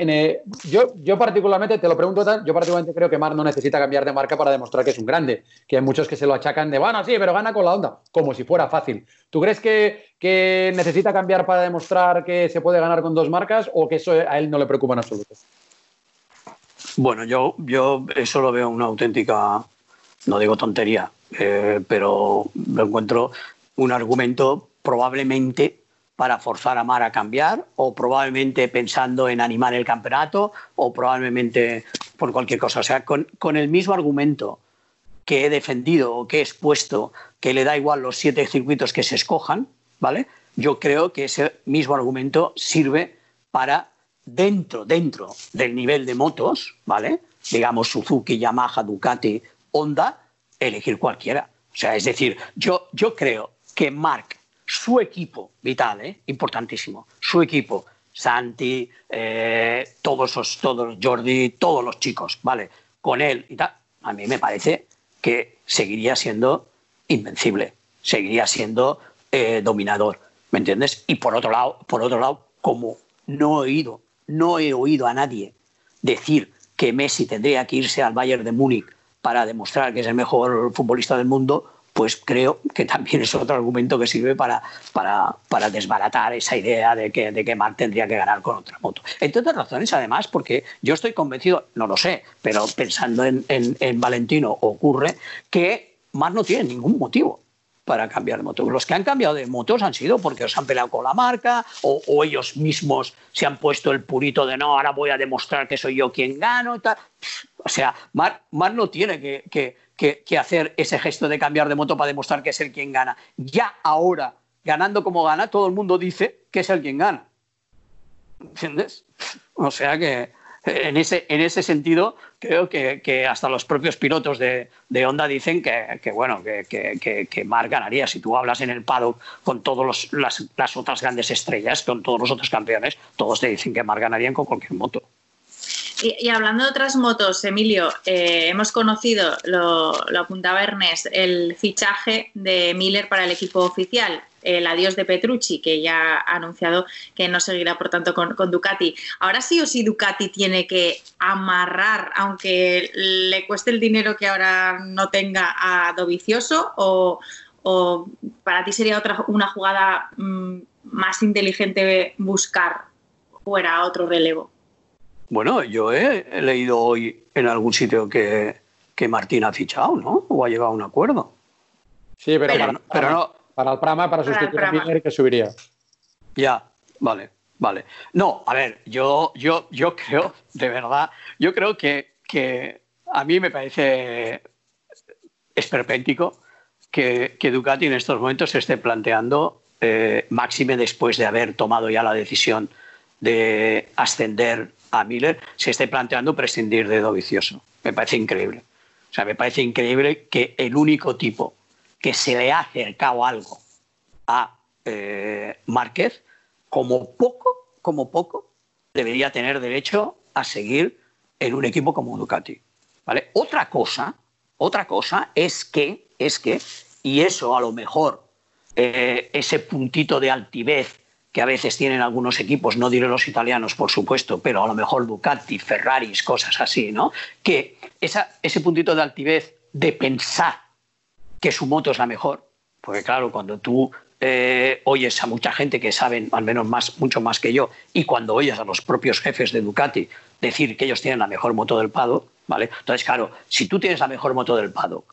yo, yo particularmente, te lo pregunto, yo particularmente creo que Marc no necesita cambiar de marca para demostrar que es un grande, que hay muchos que se lo achacan de, bueno, sí, pero gana con la onda, como si fuera fácil. ¿Tú crees que, que necesita cambiar para demostrar que se puede ganar con dos marcas o que eso a él no le preocupa en absoluto? Bueno, yo, yo eso lo veo una auténtica, no digo tontería, eh, pero lo encuentro un argumento probablemente para forzar a Mar a cambiar o probablemente pensando en animar el campeonato o probablemente por cualquier cosa. O sea, con, con el mismo argumento que he defendido o que he expuesto, que le da igual los siete circuitos que se escojan, ¿vale? Yo creo que ese mismo argumento sirve para dentro, dentro del nivel de motos, ¿vale? Digamos Suzuki, Yamaha, Ducati, Honda, elegir cualquiera. O sea, es decir, yo, yo creo que Mark, su equipo vital, ¿eh? importantísimo, su equipo, Santi, eh, todos esos, todos, Jordi, todos los chicos, ¿vale? Con él y tal, a mí me parece que seguiría siendo invencible, seguiría siendo eh, dominador, ¿me entiendes? Y por otro lado, por otro lado, como no he oído no he oído a nadie decir que Messi tendría que irse al Bayern de Múnich para demostrar que es el mejor futbolista del mundo, pues creo que también es otro argumento que sirve para, para, desbaratar esa idea de que, de que Marc tendría que ganar con otra moto. Entre razones, además, porque yo estoy convencido, no lo sé, pero pensando en, en Valentino ocurre que Marc no tiene ningún motivo para cambiar de moto. Los que han cambiado de motos han sido porque os han peleado con la marca o, ellos mismos se han puesto el purito de no, ahora voy a demostrar que soy yo quien gano. tal. O sea, Mar, no tiene que, que, hacer ese gesto de cambiar de moto para demostrar que es el quien gana. Ya ahora, ganando como gana, todo el mundo dice que es el quien gana. ¿Entiendes? O sea que en ese, en ese sentido, creo que, hasta los propios pilotos de, de Honda dicen que, bueno, que, que, que, Marc ganaría. Si tú hablas en el paddock con todas las, otras grandes estrellas, con todos los otros campeones, todos te dicen que Marc ganaría con cualquier moto. Y, hablando de otras motos, Emilio, eh, hemos conocido, lo, lo, apuntaba Ernest, el fichaje de Miller para el equipo oficial el adiós de Petrucci, que ya ha anunciado que no seguirá, por tanto, con, Ducati. Ahora sí o sí Ducati tiene que amarrar, aunque le cueste el dinero que ahora no tenga a Dovicioso, o, para ti sería otra una jugada mm, más inteligente buscar fuera otro relevo. Bueno, yo he, leído hoy en algún sitio que, que Martín ha fichado, ¿no? O ha llegado a un acuerdo. Sí, pero, pero no, para el Prama, para sustituir a Miller, que subiría. Ya, vale, vale. No, a ver, yo, yo, yo creo, de verdad, yo creo que, que a mí me parece esperpéntico que, que Ducati en estos momentos se esté planteando, eh, máxime después de haber tomado ya la decisión de ascender a Miller, se esté planteando prescindir de Dovicioso. Me parece increíble. O sea, me parece increíble que el único tipo que se le ha acercado algo a eh, Márquez, como poco, como poco, debería tener derecho a seguir en un equipo como Ducati. ¿vale? Otra cosa, otra cosa es que, es que, y eso a lo mejor, eh, ese puntito de altivez que a veces tienen algunos equipos, no diré los italianos, por supuesto, pero a lo mejor Ducati, Ferraris, cosas así, ¿no? Que ese puntito de altivez de pensar que su moto es la mejor, porque claro, cuando tú eh, oyes a mucha gente que saben, al menos más, mucho más que yo, y cuando oyes a los propios jefes de Ducati decir que ellos tienen la mejor moto del paddock, ¿vale? Entonces, claro, si tú tienes la mejor moto del paddock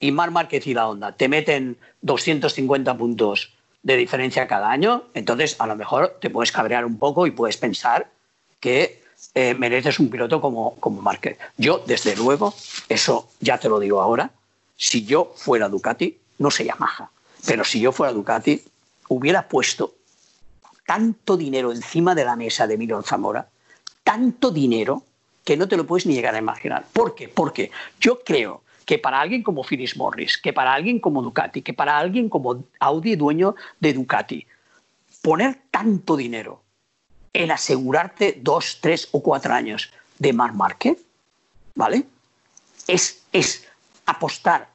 y Mar Márquez y la Honda te meten 250 puntos de diferencia cada año, entonces a lo mejor te puedes cabrear un poco y puedes pensar que eh, mereces un piloto como, como Márquez. Yo, desde luego, eso ya te lo digo ahora, si yo fuera Ducati, no se Yamaha, pero si yo fuera Ducati, hubiera puesto tanto dinero encima de la mesa de Milon Zamora, tanto dinero que no te lo puedes ni llegar a imaginar. ¿Por qué? Porque yo creo que para alguien como Phyllis Morris, que para alguien como Ducati, que para alguien como Audi, dueño de Ducati, poner tanto dinero en asegurarte dos, tres o cuatro años de Mar Márquez, ¿vale? Es, es apostar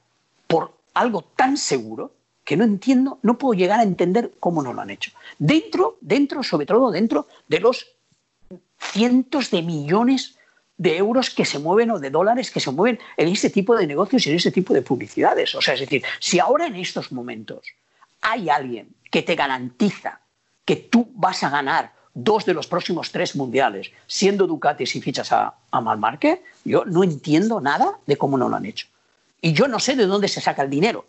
por algo tan seguro que no entiendo, no puedo llegar a entender cómo no lo han hecho. Dentro, dentro, sobre todo dentro de los cientos de millones de euros que se mueven o de dólares que se mueven en este tipo de negocios y en ese tipo de publicidades. O sea, es decir, si ahora en estos momentos hay alguien que te garantiza que tú vas a ganar dos de los próximos tres mundiales siendo Ducati si fichas a, a Marque, yo no entiendo nada de cómo no lo han hecho. Y yo no sé de dónde se saca el dinero.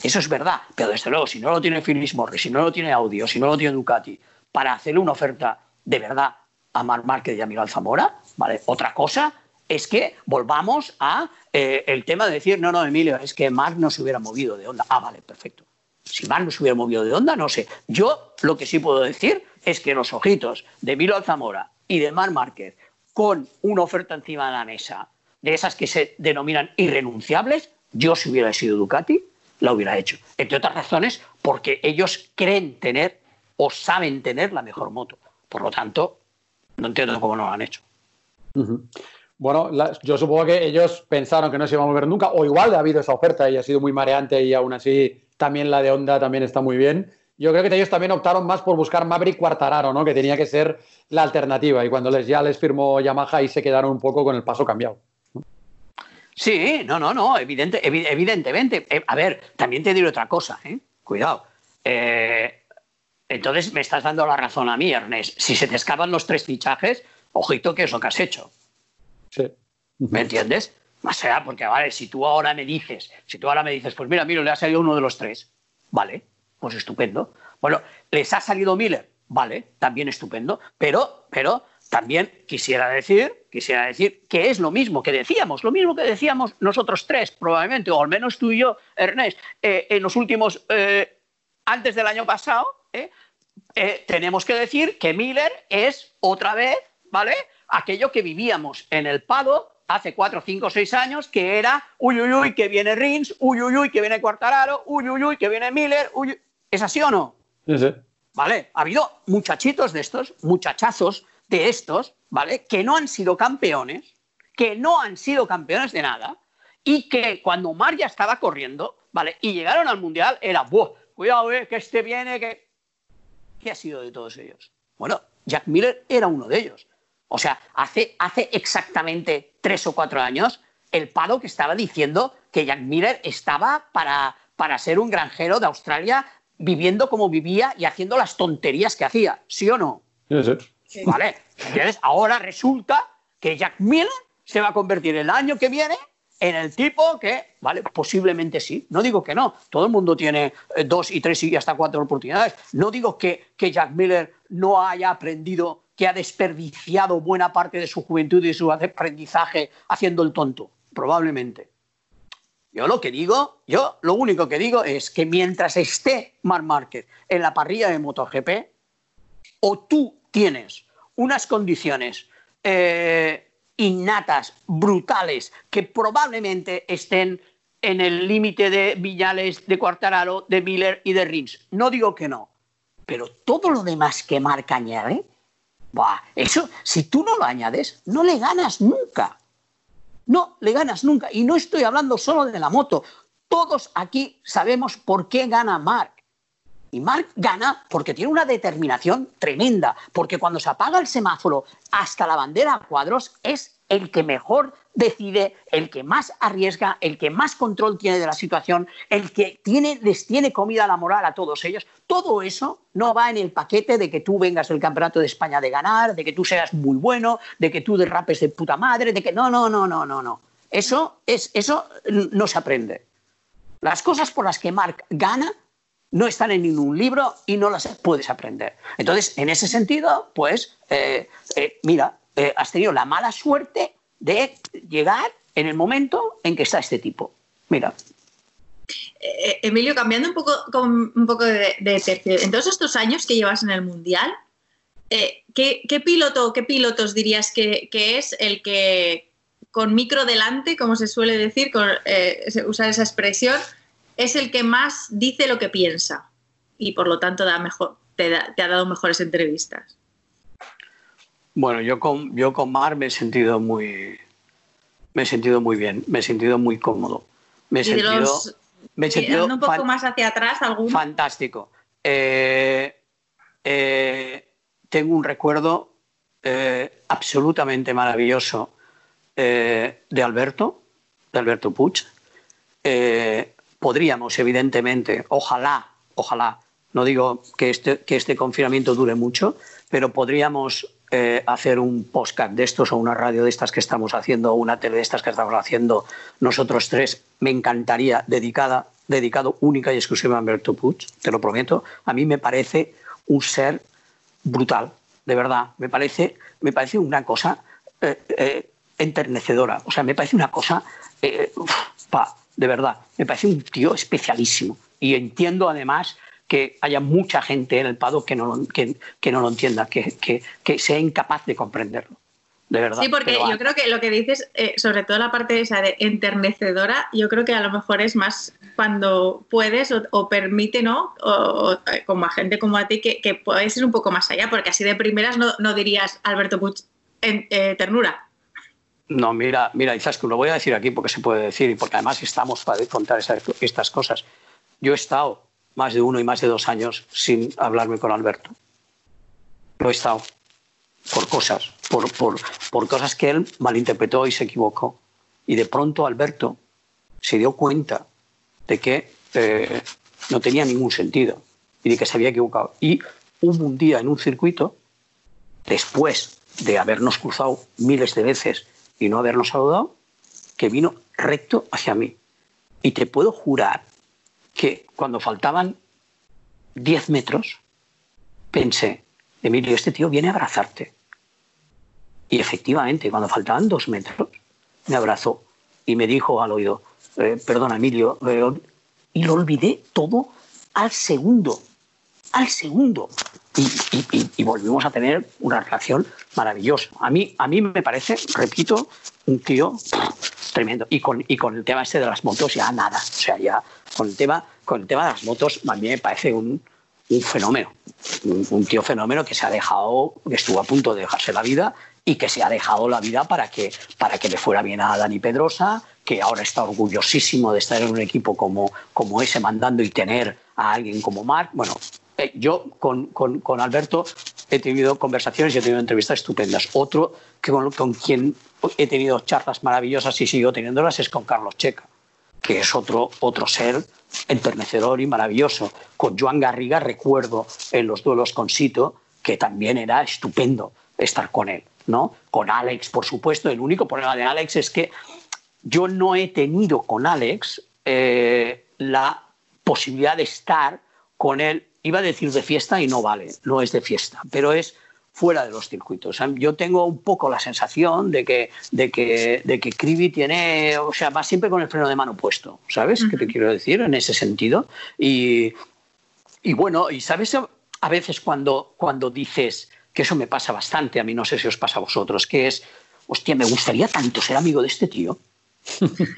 Eso es verdad, pero desde luego, si no lo tiene Philips Morris, si no lo tiene Audio, si no lo tiene Ducati, para hacerle una oferta de verdad a Mar Márquez y a Miguel Zamora, ¿vale? Otra cosa es que volvamos a eh, el tema de decir, no, no, Emilio, es que Marc no se hubiera movido de onda. Ah, vale, perfecto. Si Marc no se hubiera movido de onda, no sé. Yo lo que sí puedo decir es que los ojitos de Emilio Alzamora y de Marc Márquez con una oferta encima de la mesa, de esas que se denominan irrenunciables, yo si hubiera sido Ducati, la hubiera hecho. Entre otras razones, porque ellos creen tener o saben tener la mejor moto. Por lo tanto, no entiendo cómo no lo han hecho. Bueno, yo supongo que ellos pensaron que no se iba a mover nunca, o igual ha habido esa oferta y ha sido muy mareante y aún así también la de Honda también está muy bien. Yo creo que ellos también optaron más por buscar Maverick Quartararo, ¿no? que tenía que ser la alternativa. Y cuando les, ya les firmó Yamaha, y se quedaron un poco con el paso cambiado. Sí, no, no, no, evidente, evidentemente. Eh, a ver, también te diré otra cosa, ¿eh? cuidado. Eh, entonces me estás dando la razón a mí, Ernest. Si se te escapan los tres fichajes, ojito que es lo que has hecho. Sí. ¿Me entiendes? O sea, porque vale, si tú ahora me dices, si tú ahora me dices, pues mira, mira, le ha salido uno de los tres, vale, pues estupendo. Bueno, les ha salido Miller, vale, también estupendo, pero, pero también quisiera decir, quisiera decir que es lo mismo que decíamos, lo mismo que decíamos nosotros tres, probablemente, o al menos tú y yo, Ernest, eh, en los últimos, eh, antes del año pasado, eh, tenemos que decir que Miller es otra vez ¿vale? Aquello que vivíamos en el Pado hace cuatro, cinco, seis años, que era uy, uy, uy, que viene Rins, uy, uy, uy, que viene Cuartararo, uy, uy, uy, que viene Miller, uy, ¿Es así o no? Sí, sí. ¿Vale? Ha habido muchachitos de estos, muchachazos de estos, ¿vale? Que no han sido campeones, que no han sido campeones de nada, y que cuando Mar ya estaba corriendo, ¿vale? Y llegaron al Mundial, era, ¡buah! Cuidado, eh, que este viene, que... ¿Qué ha sido de todos ellos? Bueno, Jack Miller era uno de ellos. O sea, hace, hace exactamente tres o cuatro años, el palo que estaba diciendo que Jack Miller estaba para, para ser un granjero de Australia viviendo como vivía y haciendo las tonterías que hacía, ¿sí o no? Sí, Vale, entonces ahora resulta que Jack Miller se va a convertir el año que viene en el tipo que, vale, posiblemente sí, no digo que no, todo el mundo tiene eh, dos y tres y hasta cuatro oportunidades, no digo que, que Jack Miller no haya aprendido que ha desperdiciado buena parte de su juventud y su aprendizaje haciendo el tonto, probablemente. Yo lo que digo, yo lo único que digo es que mientras esté Marc Márquez en la parrilla de MotoGP, o tú tienes unas condiciones eh, innatas, brutales, que probablemente estén en el límite de Villales, de Cuartararo, de Miller y de Rins. No digo que no, pero todo lo demás que marca añade, eso, si tú no lo añades, no le ganas nunca. No le ganas nunca. Y no estoy hablando solo de la moto. Todos aquí sabemos por qué gana Mark. Y Mark gana porque tiene una determinación tremenda, porque cuando se apaga el semáforo hasta la bandera a cuadros es el que mejor decide, el que más arriesga, el que más control tiene de la situación, el que tiene, les tiene comida la moral a todos ellos. Todo eso no va en el paquete de que tú vengas del Campeonato de España de ganar, de que tú seas muy bueno, de que tú derrapes de puta madre, de que no, no, no, no, no, no. Eso, es, eso no se aprende. Las cosas por las que Mark gana no están en ningún libro y no las puedes aprender. Entonces, en ese sentido, pues, eh, eh, mira, eh, has tenido la mala suerte de llegar en el momento en que está este tipo. Mira. Emilio, cambiando un poco, un poco de, tercio, en todos estos años que llevas en el Mundial, ¿qué, piloto qué pilotos dirías que, es el que con micro delante, como se suele decir, con, usar esa expresión, es el que más dice lo que piensa y por lo tanto da mejor, te, ha dado mejores entrevistas. Bueno, yo con, yo con Mar me he sentido muy, me he sentido muy bien, me he sentido muy cómodo. Me he sentido, me he sentido un poco más hacia atrás, algún fantástico. Eh, eh, tengo un recuerdo eh, absolutamente maravilloso de Alberto, de Alberto Puig podríamos, evidentemente, ojalá, ojalá, no digo que este, que este confinamiento dure mucho, pero podríamos eh, hacer un podcast de estos o una radio de estas que estamos haciendo o una tele de estas que estamos haciendo nosotros tres. Me encantaría, dedicada, dedicado única y exclusivamente a Alberto Puig, te lo prometo. A mí me parece un ser brutal, de verdad. Me parece, me parece una cosa eh, eh, enternecedora. O sea, me parece una cosa pa, de verdad. Me parece un tío especialísimo. Y entiendo además que haya mucha gente en el Pado que no, que, no lo entienda, que, sea incapaz de comprenderlo. De verdad. Sí, porque yo creo que lo que dices, eh, sobre todo la parte esa de enternecedora, yo creo que a lo mejor es más cuando puedes o, permite, ¿no? O, como a gente como a ti, que, que puedes ir un poco más allá, porque así de primeras no, no dirías Alberto Puig en, eh, ternura. No, mira, mira, que lo voy a decir aquí porque se puede decir y porque además estamos para contar estas cosas. Yo he estado más de uno y más de dos años sin hablarme con Alberto. Lo he estado por cosas, por, por, cosas que él malinterpretó y se equivocó. Y de pronto Alberto se dio cuenta de que eh, no tenía ningún sentido y de que se había equivocado. Y hubo un día en un circuito, después de habernos cruzado miles de veces y no habernos saludado, que vino recto hacia mí. Y te puedo jurar que cuando faltaban 10 metros, pensé, Emilio, este tío viene a abrazarte. Y efectivamente, cuando faltaban dos metros, me abrazó y me dijo al oído, eh, perdona Emilio, eh, y lo olvidé todo al segundo, al segundo y, volvimos a tener una relación maravillosa. A mí, a mí me parece, repito, un tío tremendo. Y con, y con el tema este de las motos ya nada. O sea, ya con el tema, con el tema de las motos a mí me parece un, un fenómeno. Un, tío fenómeno que se ha dejado, que estuvo a punto de dejarse la vida y que se ha dejado la vida para que, para que le fuera bien a Dani Pedrosa, que ahora está orgullosísimo de estar en un equipo como, como ese mandando y tener a alguien como Marc. Bueno, eh, yo con, Alberto he tenido conversaciones y he tenido entrevistas estupendas. Otro que con, quien he tenido charlas maravillosas y sigo teniéndolas es con Carlos Checa, que es otro, otro ser enternecedor y maravilloso. Con Joan Garriga recuerdo en los duelos con Sito que también era estupendo estar con él. ¿no? Con Alex, por supuesto. El único problema de Alex es que yo no he tenido con Alex eh, la posibilidad de estar con él iba a decir de fiesta y no vale, no es de fiesta, pero es fuera de los circuitos. Yo tengo un poco la sensación de que, de que, de que Cribi tiene, o sea, va siempre con el freno de mano puesto, ¿sabes? ¿Qué te quiero decir en ese sentido? Y, y bueno, y sabes, a veces cuando, cuando dices, que eso me pasa bastante, a mí no sé si os pasa a vosotros, que es, hostia, me gustaría tanto ser amigo de este tío.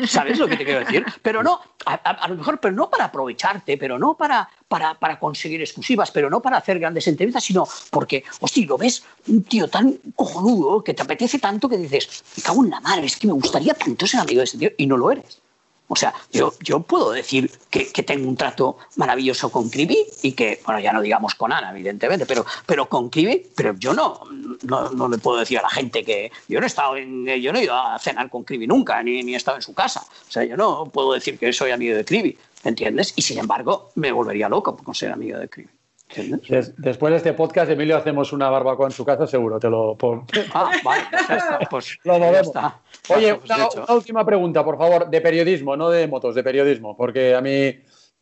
¿Sabes lo que te quiero decir? Pero no, a, lo mejor, pero no para aprovecharte, pero no para, para, para, conseguir exclusivas, pero no para hacer grandes entrevistas, sino porque, hostia, lo ves un tío tan cojonudo que te apetece tanto que dices, me cago en la madre, es que me gustaría tanto ser amigo de ese tío y no lo eres. O sea, yo, yo puedo decir que, tengo un trato maravilloso con Kribi y que, bueno, ya no digamos con Ana, evidentemente, pero, pero con Kribi, pero yo no, no, le puedo decir a la gente que yo no he estado en, yo no he ido a cenar con Kribi nunca, ni, ni he estado en su casa. O sea, yo no puedo decir que soy amigo de Kribi, ¿entiendes? Y sin embargo, me volvería loco por ser amigo de Kribi después de este podcast, Emilio, hacemos una barbacoa en su casa, seguro, te lo pongo. Ah, vale, ya está, pues lo Oye, pues una, última pregunta, por favor, de periodismo, no de motos, de periodismo, porque a mí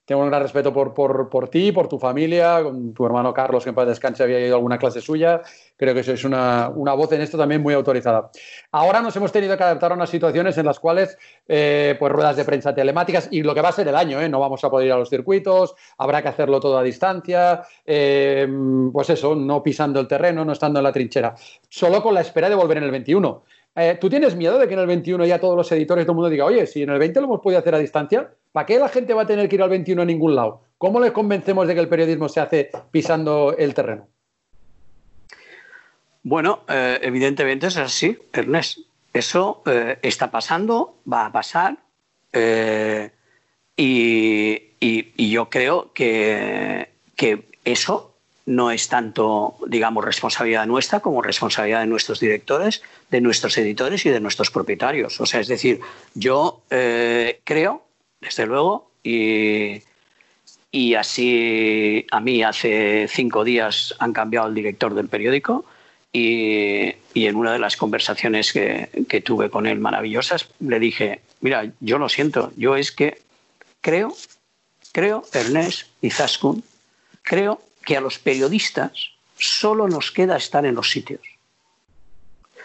tengo un gran respeto por, por, por ti, por tu familia, con tu hermano Carlos, que en paz descanse había ido a alguna clase suya. Creo que sois una, una, voz en esto también muy autorizada. Ahora nos hemos tenido que adaptar a unas situaciones en las cuales, eh, pues ruedas de prensa telemáticas y lo que va a ser el año, ¿eh? no vamos a poder ir a los circuitos, habrá que hacerlo todo a distancia, eh, pues eso, no pisando el terreno, no estando en la trinchera, solo con la espera de volver en el 21. Eh, ¿Tú tienes miedo de que en el 21 ya todos los editores, todo el mundo diga, oye, si en el 20 lo hemos podido hacer a distancia, ¿para qué la gente va a tener que ir al 21 a ningún lado? ¿Cómo les convencemos de que el periodismo se hace pisando el terreno? Bueno, eh, evidentemente es así, Ernest. Eso eh, está pasando, va a pasar. Y, yo creo que, que eso no es tanto, digamos, responsabilidad nuestra como responsabilidad de nuestros directores, de nuestros editores y de nuestros propietarios. O sea, es decir, yo eh, creo, desde luego, y, y, así a mí hace cinco días han cambiado el director del periódico y, y en una de las conversaciones que, que tuve con él maravillosas le dije, mira, yo lo siento, yo es que creo, creo, Ernest y Zaskun, creo que a los periodistas solo nos queda estar en los sitios.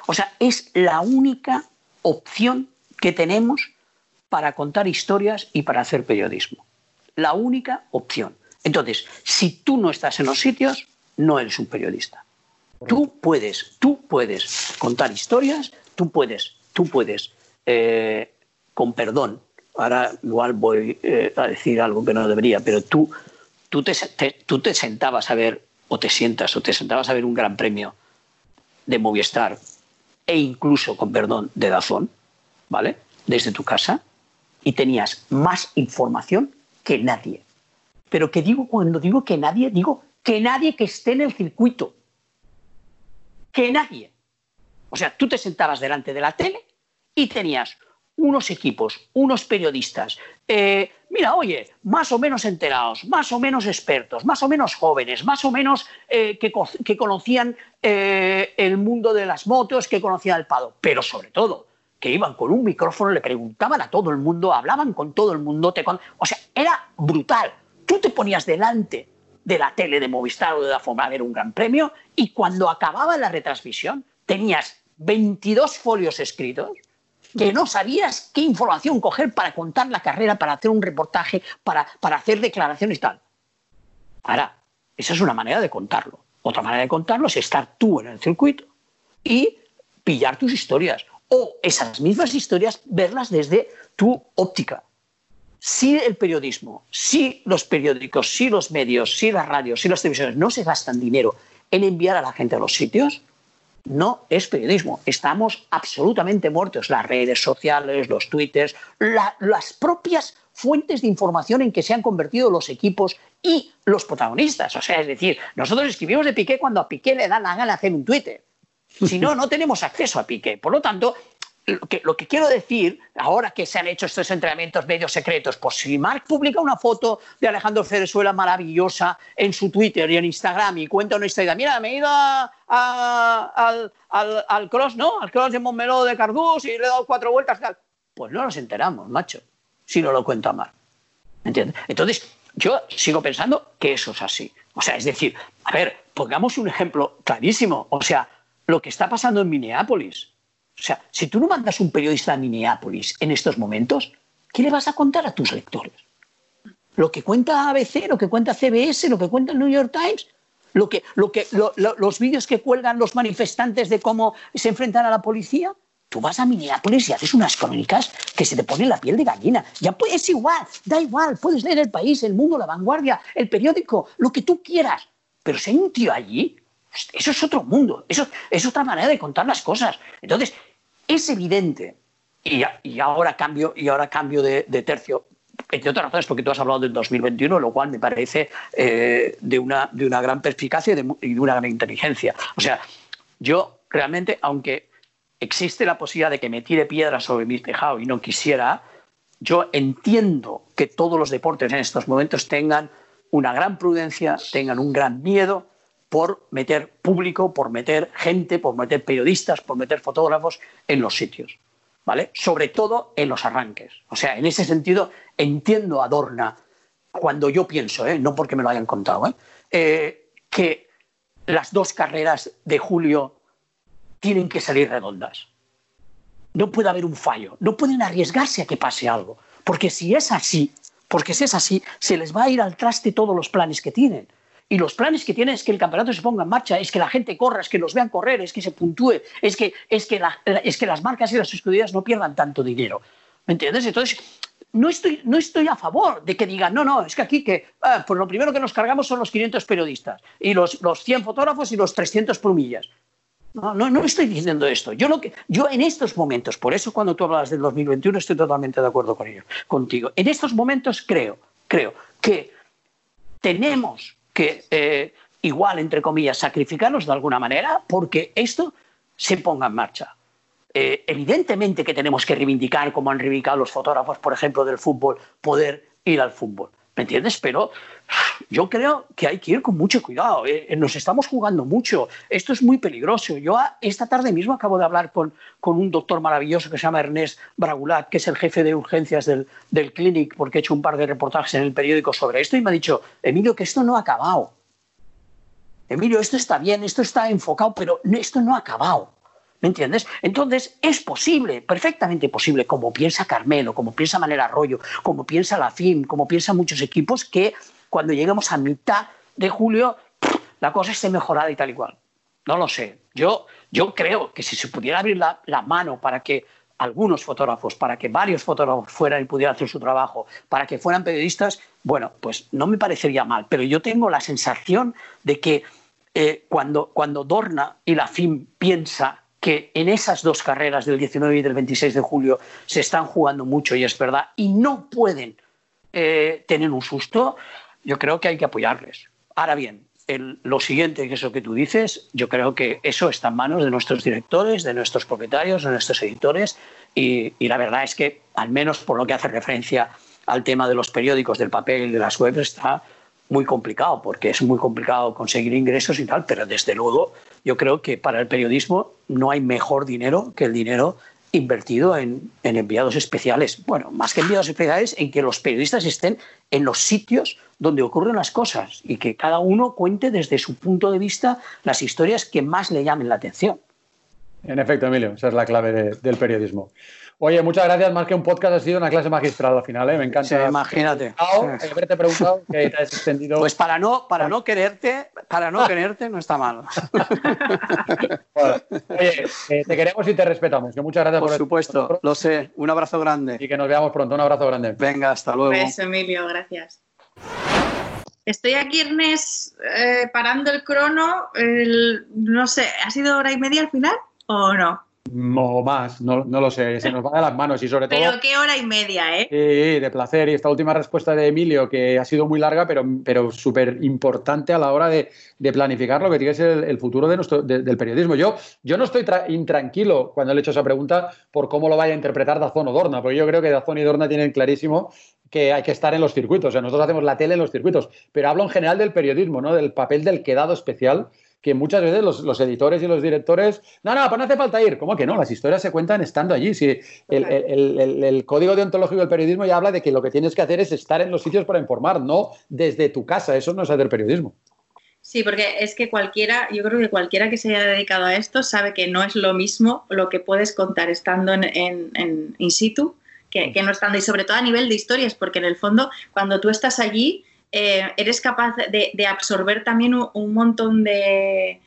O sea, es la única opción que tenemos para contar historias y para hacer periodismo. La única opción. Entonces, si tú no estás en los sitios, no eres un periodista. Tú puedes, tú puedes contar historias, tú puedes, tú puedes, eh, con perdón, ahora igual voy eh, a decir algo que no debería, pero tú tú te, sentabas a ver, o te sientas, o te sentabas a ver un gran premio de Movistar e incluso, con perdón, de Dazón, ¿vale? Desde tu casa y tenías más información que nadie. Pero que digo, cuando digo que nadie, digo que nadie que esté en el circuito. Que nadie. O sea, tú te sentabas delante de la tele y tenías unos equipos, unos periodistas, eh, mira, oye, más o menos enterados, más o menos expertos, más o menos jóvenes, más o menos eh, que, conocían eh, el mundo de las motos, que conocían el pado, pero sobre todo que iban con un micrófono, le preguntaban a todo el mundo, hablaban con todo el mundo, o sea, era brutal. Tú te ponías delante de la tele de Movistar o de la forma a ver un gran premio y cuando acababa la retransmisión tenías 22 folios escritos que no sabías qué información coger para contar la carrera, para hacer un reportaje, para, para hacer declaraciones tal. Ahora, esa es una manera de contarlo. Otra manera de contarlo es estar tú en el circuito y pillar tus historias. O esas mismas historias, verlas desde tu óptica. Si el periodismo, si los periódicos, si los medios, si las radios, si las televisiones no se gastan dinero en enviar a la gente a los sitios, no es periodismo. Estamos absolutamente muertos. Las redes sociales, los twitters, las propias fuentes de información en que se han convertido los equipos y los protagonistas. O sea, es decir, nosotros escribimos de Piqué cuando a Piqué le da la gana hacer un Twitter. Si no, no tenemos acceso a Piqué. Por lo tanto, lo que, quiero decir, ahora que se han hecho estos entrenamientos medios secretos, pues si Marc publica una foto de Alejandro Cerezuela maravillosa en su Twitter y en Instagram y cuenta una historia, mira, me he ido al, cross, ¿no? Al cross de Montmeló de Cardús y le he dado cuatro vueltas, tal. Pues no nos enteramos, macho, si no lo cuenta Marc. ¿Entiendes? Entonces, yo sigo pensando que eso es así. O sea, es decir, a ver, pongamos un ejemplo clarísimo. O sea, lo que está pasando en Minneapolis. O sea, si tú no mandas un periodista a Minneapolis en estos momentos, ¿qué le vas a contar a tus lectores? Lo que cuenta ABC, lo que cuenta CBS, lo que cuenta el New York Times, lo que, lo que, los vídeos que cuelgan los manifestantes de cómo se enfrentan a la policía. Tú vas a Minneapolis y haces unas crónicas que se te pone la piel de gallina. Ya es igual, da igual, puedes leer El País, El Mundo, La Vanguardia, El Periódico, lo que tú quieras. Pero si hay un tío allí, eso es otro mundo, eso es otra manera de contar las cosas. Entonces, es evidente, y, ahora cambio, y ahora cambio de, tercio, entre otras razones porque tú has hablado del 2021, lo cual me parece eh, de, una, de una gran perspicacia y de, y de una gran inteligencia. O sea, yo realmente, aunque existe la posibilidad de que me tire piedras sobre mi tejado y no quisiera, yo entiendo que todos los deportes en estos momentos tengan una gran prudencia, tengan un gran miedo por meter público, por meter gente, por meter periodistas, por meter fotógrafos en los sitios, ¿vale? Sobre todo en los arranques. O sea, en ese sentido entiendo a Dorna cuando yo pienso, ¿eh? no porque me lo hayan contado, ¿eh? Eh, que las dos carreras de julio tienen que salir redondas. No puede haber un fallo, no pueden arriesgarse a que pase algo, porque si es así, porque si es así, se les va a ir al traste todos los planes que tienen. Y los planes que tienen es que el campeonato se ponga en marcha, es que la gente corra, es que los vean correr, es que se puntúe, es que, es que, es que las marcas y las escuderías no pierdan tanto dinero. ¿Me entiendes? Entonces, no estoy, no estoy a favor de que digan, no, no, es que aquí que, ah, pues lo primero que nos cargamos son los 500 periodistas y los, los 100 fotógrafos y los 300 plumillas. No, no, no estoy diciendo esto. Yo, lo que, yo en estos momentos, por eso cuando tú hablas del 2021 estoy totalmente de acuerdo con ello, contigo. En estos momentos creo, creo que tenemos que, eh, igual, entre comillas, sacrificarnos de alguna manera porque esto se ponga en marcha. Eh, evidentemente que tenemos que reivindicar, como han reivindicado los fotógrafos, por ejemplo, del fútbol, poder ir al fútbol. ¿Me entiendes? Pero yo creo que hay que ir con mucho cuidado. Eh, eh, nos estamos jugando mucho. Esto es muy peligroso. Yo esta tarde mismo acabo de hablar con, con, un doctor maravilloso que se llama Ernest Bragulat, que es el jefe de urgencias del, del Clinic, porque he hecho un par de reportajes en el periódico sobre esto, y me ha dicho, Emilio, que esto no ha acabado. Emilio, esto está bien, esto está enfocado, pero esto no ha acabado. ¿Me entiendes? Entonces, es posible, perfectamente posible, como piensa Carmelo, como piensa Manera Arroyo, como piensa la FIM, como piensan muchos equipos, que cuando lleguemos a mitad de julio la cosa esté mejorada y tal y cual. No lo sé. Yo, yo creo que si se pudiera abrir la, la mano para que algunos fotógrafos, para que varios fotógrafos fueran y pudieran hacer su trabajo, para que fueran periodistas, bueno, pues no me parecería mal. Pero yo tengo la sensación de que eh, cuando, cuando Dorna y la FIM piensa que en esas dos carreras del 19 y del 26 de julio se están jugando mucho y es verdad, y no pueden eh, tener un susto, yo creo que hay que apoyarles. Ahora bien, lo siguiente, que es lo que tú dices, yo creo que eso está en manos de nuestros directores, de nuestros propietarios, de nuestros editores, y, y la verdad es que, al menos por lo que hace referencia al tema de los periódicos, del papel, de las webs, está muy complicado, porque es muy complicado conseguir ingresos y tal, pero desde luego yo creo que para el periodismo no hay mejor dinero que el dinero invertido en, enviados especiales. Bueno, más que enviados especiales, en que los periodistas estén en los sitios donde ocurren las cosas y que cada uno cuente desde su punto de vista las historias que más le llamen la atención. En efecto, Emilio, esa es la clave del periodismo. Oye, muchas gracias. Más que un podcast, ha sido una clase magistral al final, ¿eh? Me encanta. Sí, imagínate. Haberte preguntado que te has extendido. Pues para no, para no quererte, para no quererte no está mal. oye, eh, te queremos y te respetamos. muchas gracias por, por supuesto, lo sé. Un abrazo grande. Y que nos veamos pronto. Un abrazo grande. Venga, hasta luego. Beso, Emilio, gracias. Estoy aquí, Ernest, eh, parando el crono. no sé, ¿ha sido hora y media al final o no? O más, no, lo sé, se nos van de las manos y sobre todo... Pero qué hora y media, ¿eh? Sí, de placer. Y esta última respuesta de Emilio, que ha sido muy larga, pero, pero súper importante a la hora de, planificar lo que tiene que ser el, futuro de nuestro, del periodismo. Yo, yo no estoy intranquilo cuando le he hecho esa pregunta por cómo lo vaya a interpretar Dazón o Dorna, porque yo creo que Dazón y Dorna tienen clarísimo que hay que estar en los circuitos. O sea, nosotros hacemos la tele en los circuitos, pero hablo en general del periodismo, ¿no? Del papel del quedado especial que muchas veces los, editores y los directores, no, no, pues no hace falta ir. ¿Cómo que no? Las historias se cuentan estando allí. Si el, código deontológico del periodismo ya habla de que lo que tienes que hacer es estar en los sitios para informar, no desde tu casa. Eso no es hacer periodismo. Sí, porque es que cualquiera, yo creo que cualquiera que se haya dedicado a esto sabe que no es lo mismo lo que puedes contar estando en, in situ que, que no estando, y sobre todo a nivel de historias, porque en el fondo, cuando tú estás allí, eh, eres capaz de, absorber también un, montón de,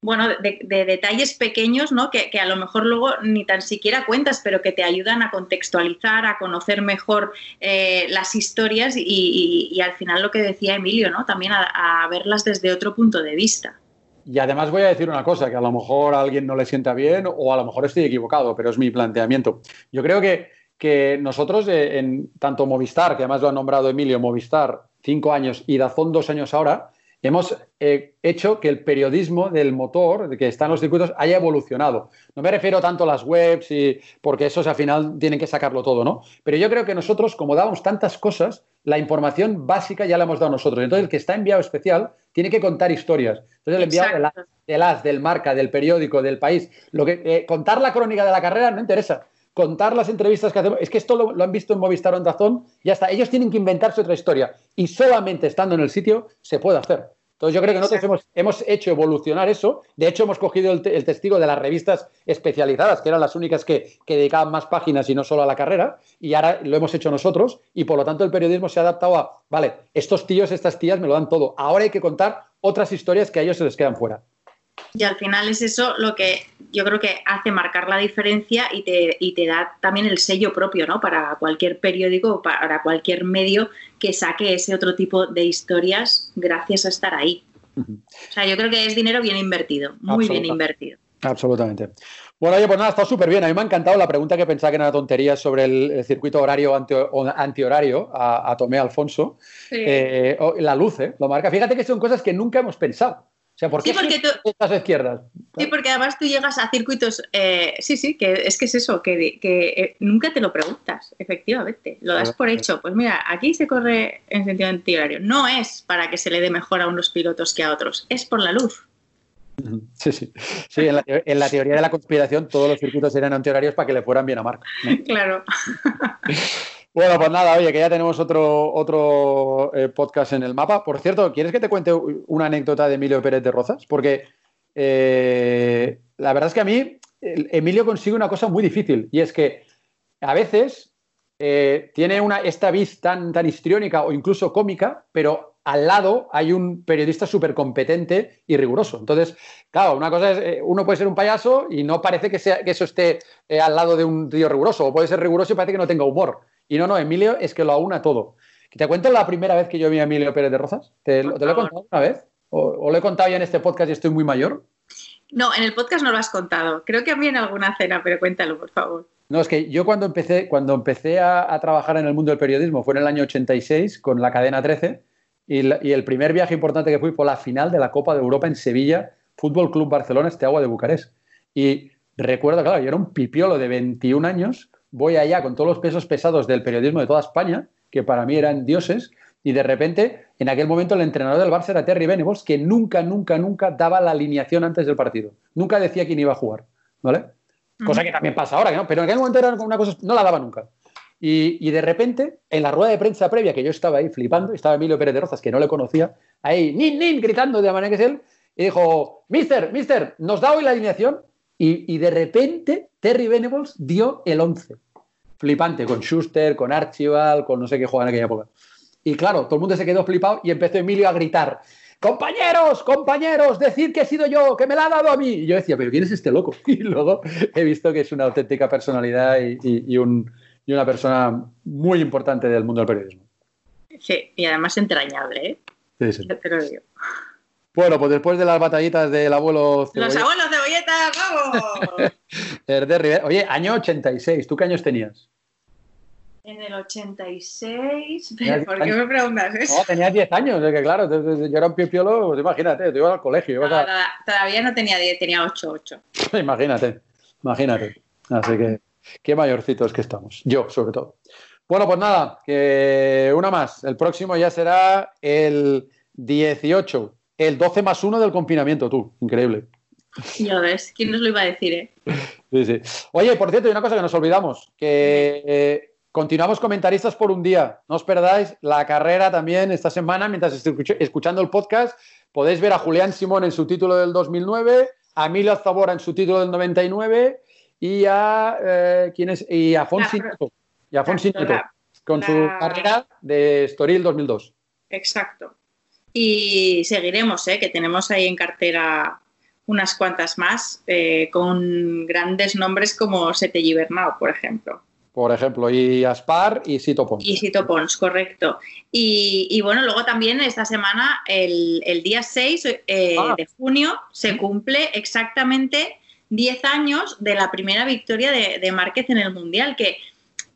bueno, de, detalles pequeños, ¿no? Que, a lo mejor luego ni tan siquiera cuentas, pero que te ayudan a contextualizar, a conocer mejor eh, las historias y, al final lo que decía Emilio, ¿no? También a, verlas desde otro punto de vista. Y además voy a decir una cosa, que a lo mejor a alguien no le sienta bien o a lo mejor estoy equivocado, pero es mi planteamiento. Yo creo que, que nosotros, eh, en tanto Movistar, que además lo ha nombrado Emilio, Movistar, cinco años y Dazón dos años ahora, hemos eh, hecho que el periodismo del motor, que está en los circuitos, haya evolucionado. No me refiero tanto a las webs, y, porque esos al final tienen que sacarlo todo, ¿no? Pero yo creo que nosotros, como damos tantas cosas, la información básica ya la hemos dado nosotros. Entonces, el que está enviado especial tiene que contar historias. Entonces, el enviado del as, del marca, del periódico, del país, lo que, eh, contar la crónica de la carrera no interesa contar las entrevistas que hacemos. Es que esto lo, han visto en Movistar o en Dazón, ya está. Ellos tienen que inventarse otra historia y solamente estando en el sitio se puede hacer. Entonces yo creo que nosotros hemos, hecho evolucionar eso. De hecho, hemos cogido el, testigo de las revistas especializadas, que eran las únicas que, que, dedicaban más páginas y no solo a la carrera, y ahora lo hemos hecho nosotros, y por lo tanto el periodismo se ha adaptado a, vale, estos tíos, estas tías me lo dan todo. Ahora hay que contar otras historias que a ellos se les quedan fuera. Y al final es eso lo que yo creo que hace marcar la diferencia y te, y te da también el sello propio, ¿no? Para cualquier periódico o para cualquier medio que saque ese otro tipo de historias gracias a estar ahí. O sea, yo creo que es dinero bien invertido, muy bien invertido. Absolutamente. Bueno, oye, pues nada, está súper bien. A mí me ha encantado la pregunta que pensaba que era una tontería sobre el, circuito horario anti, antihorario a, a, Tomé Alfonso. Eh, la luz, ¿eh? Lo marca. Fíjate que son cosas que nunca hemos pensado. O sea, ¿por qué sí, porque tú, izquierdas? Sí, porque además tú llegas a circuitos, eh, sí, sí, que es que es eso, que, que eh, nunca te lo preguntas, efectivamente, lo das por hecho. Pues mira, aquí se corre en sentido antihorario. No es para que se le dé mejor a unos pilotos que a otros, es por la luz. Sí, sí. Sí, en la, teoría de la conspiración todos los circuitos eran antihorarios para que le fueran bien a Marco. Claro. Bueno, pues nada, oye, que ya tenemos otro, otro eh, podcast en el mapa. Por cierto, ¿quieres que te cuente una anécdota de Emilio Pérez de Rozas? Porque eh, la verdad es que a mí Emilio consigue una cosa muy difícil y es que a veces eh, tiene una, esta vis tan, tan histriónica o incluso cómica, pero al lado hay un periodista súper competente y riguroso. Entonces, claro, una cosa es, uno puede ser un payaso y no parece que, sea, que eso esté al lado de un tío riguroso, o puede ser riguroso y parece que no tenga humor. Y no, no, Emilio es que lo aúna todo. ¿Te cuento la primera vez que yo vi a Emilio Pérez de Rozas? ¿Te, lo he contado una vez? ¿O, lo he contado ya en este podcast y estoy muy mayor? No, en el podcast no lo has contado. Creo que a mí en alguna cena, pero cuéntalo, por favor. No, es que yo cuando empecé, cuando empecé a, trabajar en el mundo del periodismo fue en el año 86 con la cadena 13 y, y, el primer viaje importante que fui fue la final de la Copa de Europa en Sevilla, Fútbol Club Barcelona, este agua de Bucarest. Y recuerdo, claro, yo era un pipiolo de 21 años voy allá con todos los pesos pesados del periodismo de toda España, que para mí eran dioses, y de repente, en aquel momento, el entrenador del Barça era Terry Venables, que nunca, nunca, nunca daba la alineación antes del partido. Nunca decía quién iba a jugar, ¿vale? Cosa que también pasa ahora, ¿no? Pero en aquel momento era una cosa, no la daba nunca. Y, de repente, en la rueda de prensa previa, que yo estaba ahí flipando, estaba Emilio Pérez de Rozas, que no le conocía, ahí, nin, nin, gritando de la manera que es él, y dijo, Mister, Mister, ¿nos da hoy la alineación? Y, y de repente, Terry Venables dio el 11 flipante, con Schuster, con Archibald, con no sé qué juega en aquella época. Y claro, todo el mundo se quedó flipado y empezó Emilio a gritar, compañeros, compañeros, decid que he sido yo, que me la ha dado a mí. Y yo decía, pero ¿quién es este loco? Y luego he visto que es una auténtica personalidad y, una persona muy importante del mundo del periodismo. Sí, y además entrañable, ¿eh? Sí, sí. Te lo digo. Bueno, pues después de las batallitas del abuelo Los abuelos cebolletas, vamos. Oye, año 86, ¿tú qué años tenías? En el 86, ¿por qué me preguntas eso? No, tenías 10 años, es que claro, yo era un pipiolo, pues imagínate, te iba al colegio. Todavía no tenía 10, tenía 8, 8. imagínate, imagínate. Así que, qué mayorcitos que estamos, yo sobre todo. Bueno, pues nada, que una más. El próximo ya será el 18 el 12 más 1 del confinamiento, tú. Increíble. Ya ves, ¿quién nos lo iba a decir, eh? Sí, sí. Oye, por cierto, hay una cosa que nos olvidamos, que eh, continuamos comentaristas por un día. No os perdáis la carrera también esta semana, mientras estéis escuchando el podcast, podéis ver a Julián Simón en su título del 2009, a Mila Zabora en su título del 99 y a, eh, ¿quién es? Y a Fonsi Nieto, y a Fonsi Nieto, con su carrera de Estoril 2002. Exacto. Y seguiremos, ¿eh? que tenemos ahí en cartera unas cuantas más, eh, con grandes nombres como Sete Gibernau, por ejemplo. Por ejemplo, y Aspar y Sito Pons. Y Sito Pons, correcto. Y, bueno, luego también esta semana, el, día 6 eh, ah. de junio, se cumple exactamente 10 años de la primera victoria de, de Márquez en el Mundial, que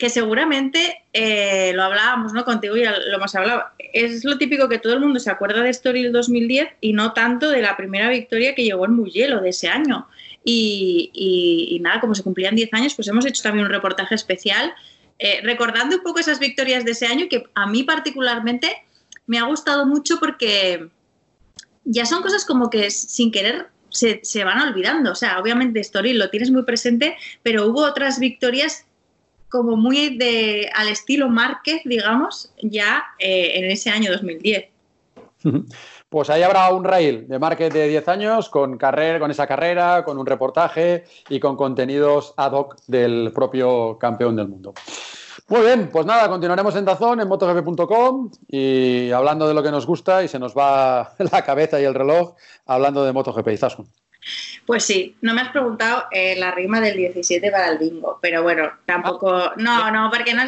que seguramente eh, lo hablábamos ¿no? contigo y lo hemos hablado. Es lo típico que todo el mundo se acuerda de Story 2010 y no tanto de la primera victoria que llegó en Mugello de ese año. Y, nada, como se cumplían 10 años, pues hemos hecho también un reportaje especial eh, recordando un poco esas victorias de ese año que a mí particularmente me ha gustado mucho porque ya son cosas como que sin querer se, van olvidando. O sea, obviamente Story lo tienes muy presente, pero hubo otras victorias como muy de, al estilo Márquez, digamos, ya eh, en ese año 2010. Pues ahí habrá un rail de Márquez de 10 años con, carrera, con esa carrera, con un reportaje y con contenidos ad hoc del propio campeón del mundo. Muy bien, pues nada, continuaremos en Dazón, en motogp.com y hablando de lo que nos gusta y se nos va la cabeza y el reloj hablando de MotoGP y Zasun. Pues sí, no me has preguntado eh, la rima del 17 para el bingo, pero bueno, tampoco, no, no, porque no,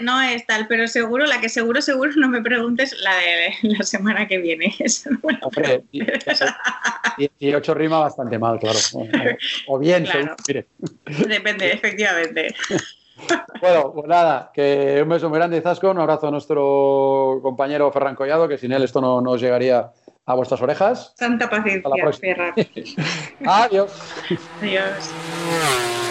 no, es tal, pero seguro, la que seguro, seguro no me preguntes la de la semana que viene. Hombre, 18 rima bastante mal, claro. O bien, Depende, efectivamente. Bueno, pues nada, que un beso muy grande, Zasco, un abrazo a nuestro compañero Ferran Collado, que sin él esto no nos llegaría a vuestras orejas. Santa paciencia, Ferran. Adiós. Adiós.